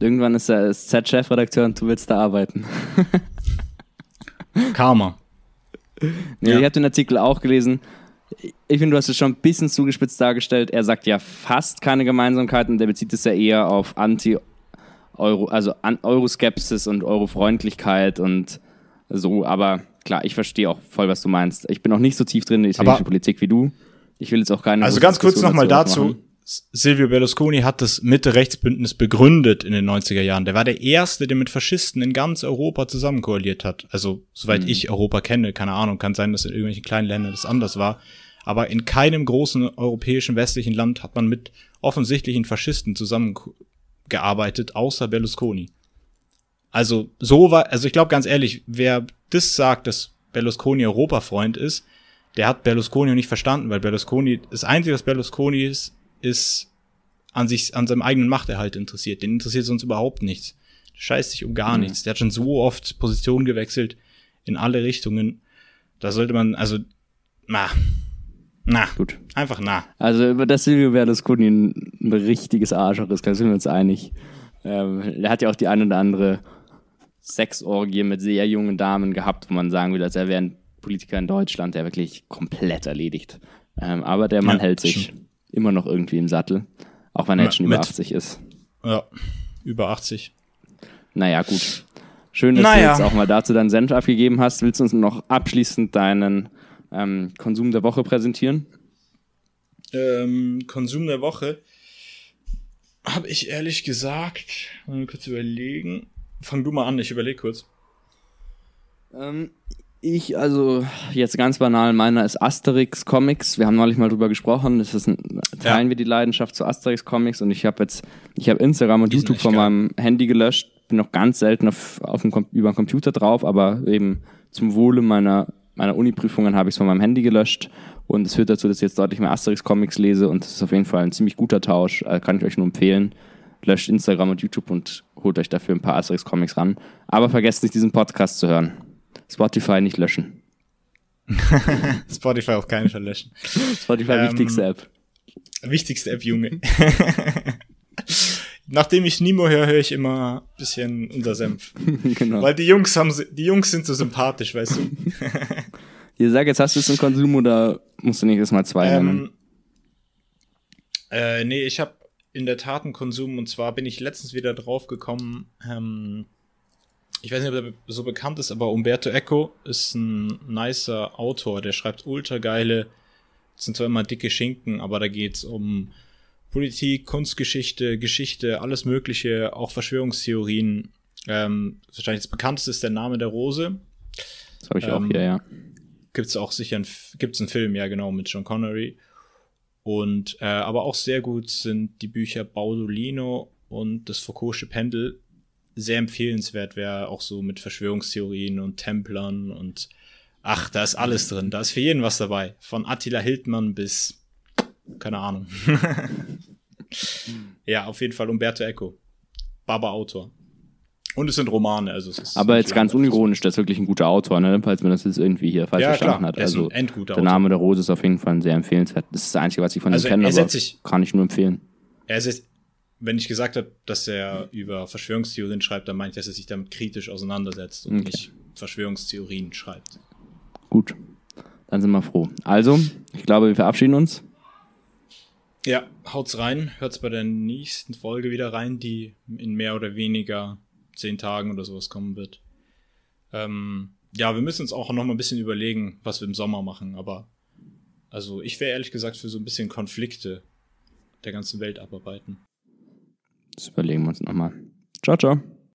Irgendwann ist er Z-Chefredakteur und du willst da arbeiten. Karma. Nee, ja. Ich habe den Artikel auch gelesen. Ich finde, du hast es schon ein bisschen zugespitzt dargestellt. Er sagt ja fast keine Gemeinsamkeiten. Der bezieht es ja eher auf Anti-Euro, also an Euroskepsis und Eurofreundlichkeit und so. Aber klar, ich verstehe auch voll, was du meinst. Ich bin auch nicht so tief drin in der italienische Politik wie du. Ich will jetzt auch keine. Also ganz kurz nochmal dazu. Silvio Berlusconi hat das Mitte-Rechts-Bündnis begründet in den 90er Jahren. Der war der Erste, der mit Faschisten in ganz Europa zusammenkoaliert hat. Also, soweit mhm. ich Europa kenne, keine Ahnung, kann sein, dass in irgendwelchen kleinen Ländern das anders war. Aber in keinem großen europäischen westlichen Land hat man mit offensichtlichen Faschisten zusammengearbeitet, außer Berlusconi. Also, so war, also ich glaube ganz ehrlich, wer das sagt, dass Berlusconi Europafreund ist, der hat Berlusconi nicht verstanden, weil Berlusconi, das Einzige, was Berlusconi ist, ist an sich, an seinem eigenen Machterhalt interessiert. Den interessiert sonst überhaupt nichts. Der scheißt sich um gar mhm. nichts. Der hat schon so oft Position gewechselt in alle Richtungen. Da sollte man, also, na, na, gut. Einfach na. Also über das Silvio Berlusconi ein, ein richtiges Arschloch ist, da sind wir uns einig. Ähm, er hat ja auch die ein oder andere Sexorgie mit sehr jungen Damen gehabt, wo man sagen will, dass er wäre ein Politiker in Deutschland, der wirklich komplett erledigt. Ähm, aber der Mann ja, hält sich. Stimmt immer noch irgendwie im Sattel. Auch wenn er jetzt schon über 80 ist. Ja, über 80. Naja, gut. Schön, dass naja. du jetzt auch mal dazu deinen Senf abgegeben hast. Willst du uns noch abschließend deinen ähm, Konsum der Woche präsentieren? Ähm, Konsum der Woche habe ich ehrlich gesagt, mal kurz überlegen. Fang du mal an, ich überlege kurz. Ähm, ich, also jetzt ganz banal, meiner ist Asterix Comics. Wir haben neulich mal drüber gesprochen. Das ist ein, teilen ja. wir die Leidenschaft zu Asterix Comics und ich habe jetzt, ich habe Instagram und die YouTube von geil. meinem Handy gelöscht. Bin noch ganz selten auf, auf dem, über den Computer drauf, aber eben zum Wohle meiner, meiner Uni-Prüfungen habe ich es von meinem Handy gelöscht. Und es führt dazu, dass ich jetzt deutlich mehr Asterix Comics lese und das ist auf jeden Fall ein ziemlich guter Tausch. Also kann ich euch nur empfehlen. Löscht Instagram und YouTube und holt euch dafür ein paar Asterix Comics ran. Aber vergesst nicht, diesen Podcast zu hören. Spotify nicht löschen. Spotify auf keinen Fall löschen. Spotify ähm, wichtigste App. Wichtigste App, Junge. Nachdem ich Nimo höre, höre ich immer ein bisschen unser Senf. genau. Weil die Jungs haben, die Jungs sind so sympathisch, weißt du. Ihr sag jetzt, hast du es im Konsum oder musst du nicht erstmal zwei ähm, nennen? Äh, nee, ich habe in der Tat einen Konsum und zwar bin ich letztens wieder drauf gekommen, ähm, ich weiß nicht, ob er so bekannt ist, aber Umberto Eco ist ein nicer Autor, der schreibt ultra geile, sind zwar immer dicke Schinken, aber da geht's um Politik, Kunstgeschichte, Geschichte, alles Mögliche, auch Verschwörungstheorien. Ähm, wahrscheinlich das bekannteste ist der Name der Rose. Das habe ich ähm, auch hier, ja. Gibt's auch sicher ein, gibt's einen Film, ja genau, mit John Connery. Und äh, aber auch sehr gut sind die Bücher Baudolino und das Foucault'sche Pendel. Sehr empfehlenswert, wer auch so mit Verschwörungstheorien und Templern und ach, da ist alles drin. Da ist für jeden was dabei. Von Attila Hildmann bis keine Ahnung. ja, auf jeden Fall Umberto Eco. Baba Autor. Und es sind Romane, also Aber jetzt ganz unironisch, der ist wirklich ein guter Autor, ne? falls man das jetzt irgendwie hier falsch Ja, verstanden klar, hat. Also endguter der Name der Rose ist auf jeden Fall sehr empfehlenswert. Das ist das Einzige, was ich von Also ihm kenne, er aber sich- kann ich nur empfehlen. Er ist wenn ich gesagt habe, dass er über Verschwörungstheorien schreibt, dann meine ich, dass er sich damit kritisch auseinandersetzt und Okay. nicht Verschwörungstheorien schreibt. Gut, dann sind wir froh. Also, ich glaube, wir verabschieden uns. Ja, haut's rein, hört's bei der nächsten Folge wieder rein, die in mehr oder weniger zehn Tagen oder sowas kommen wird. Ähm, ja, wir müssen uns auch noch mal ein bisschen überlegen, was wir im Sommer machen, aber also ich wäre ehrlich gesagt für so ein bisschen Konflikte der ganzen Welt abarbeiten. Das überlegen wir uns nochmal. Ciao, ciao.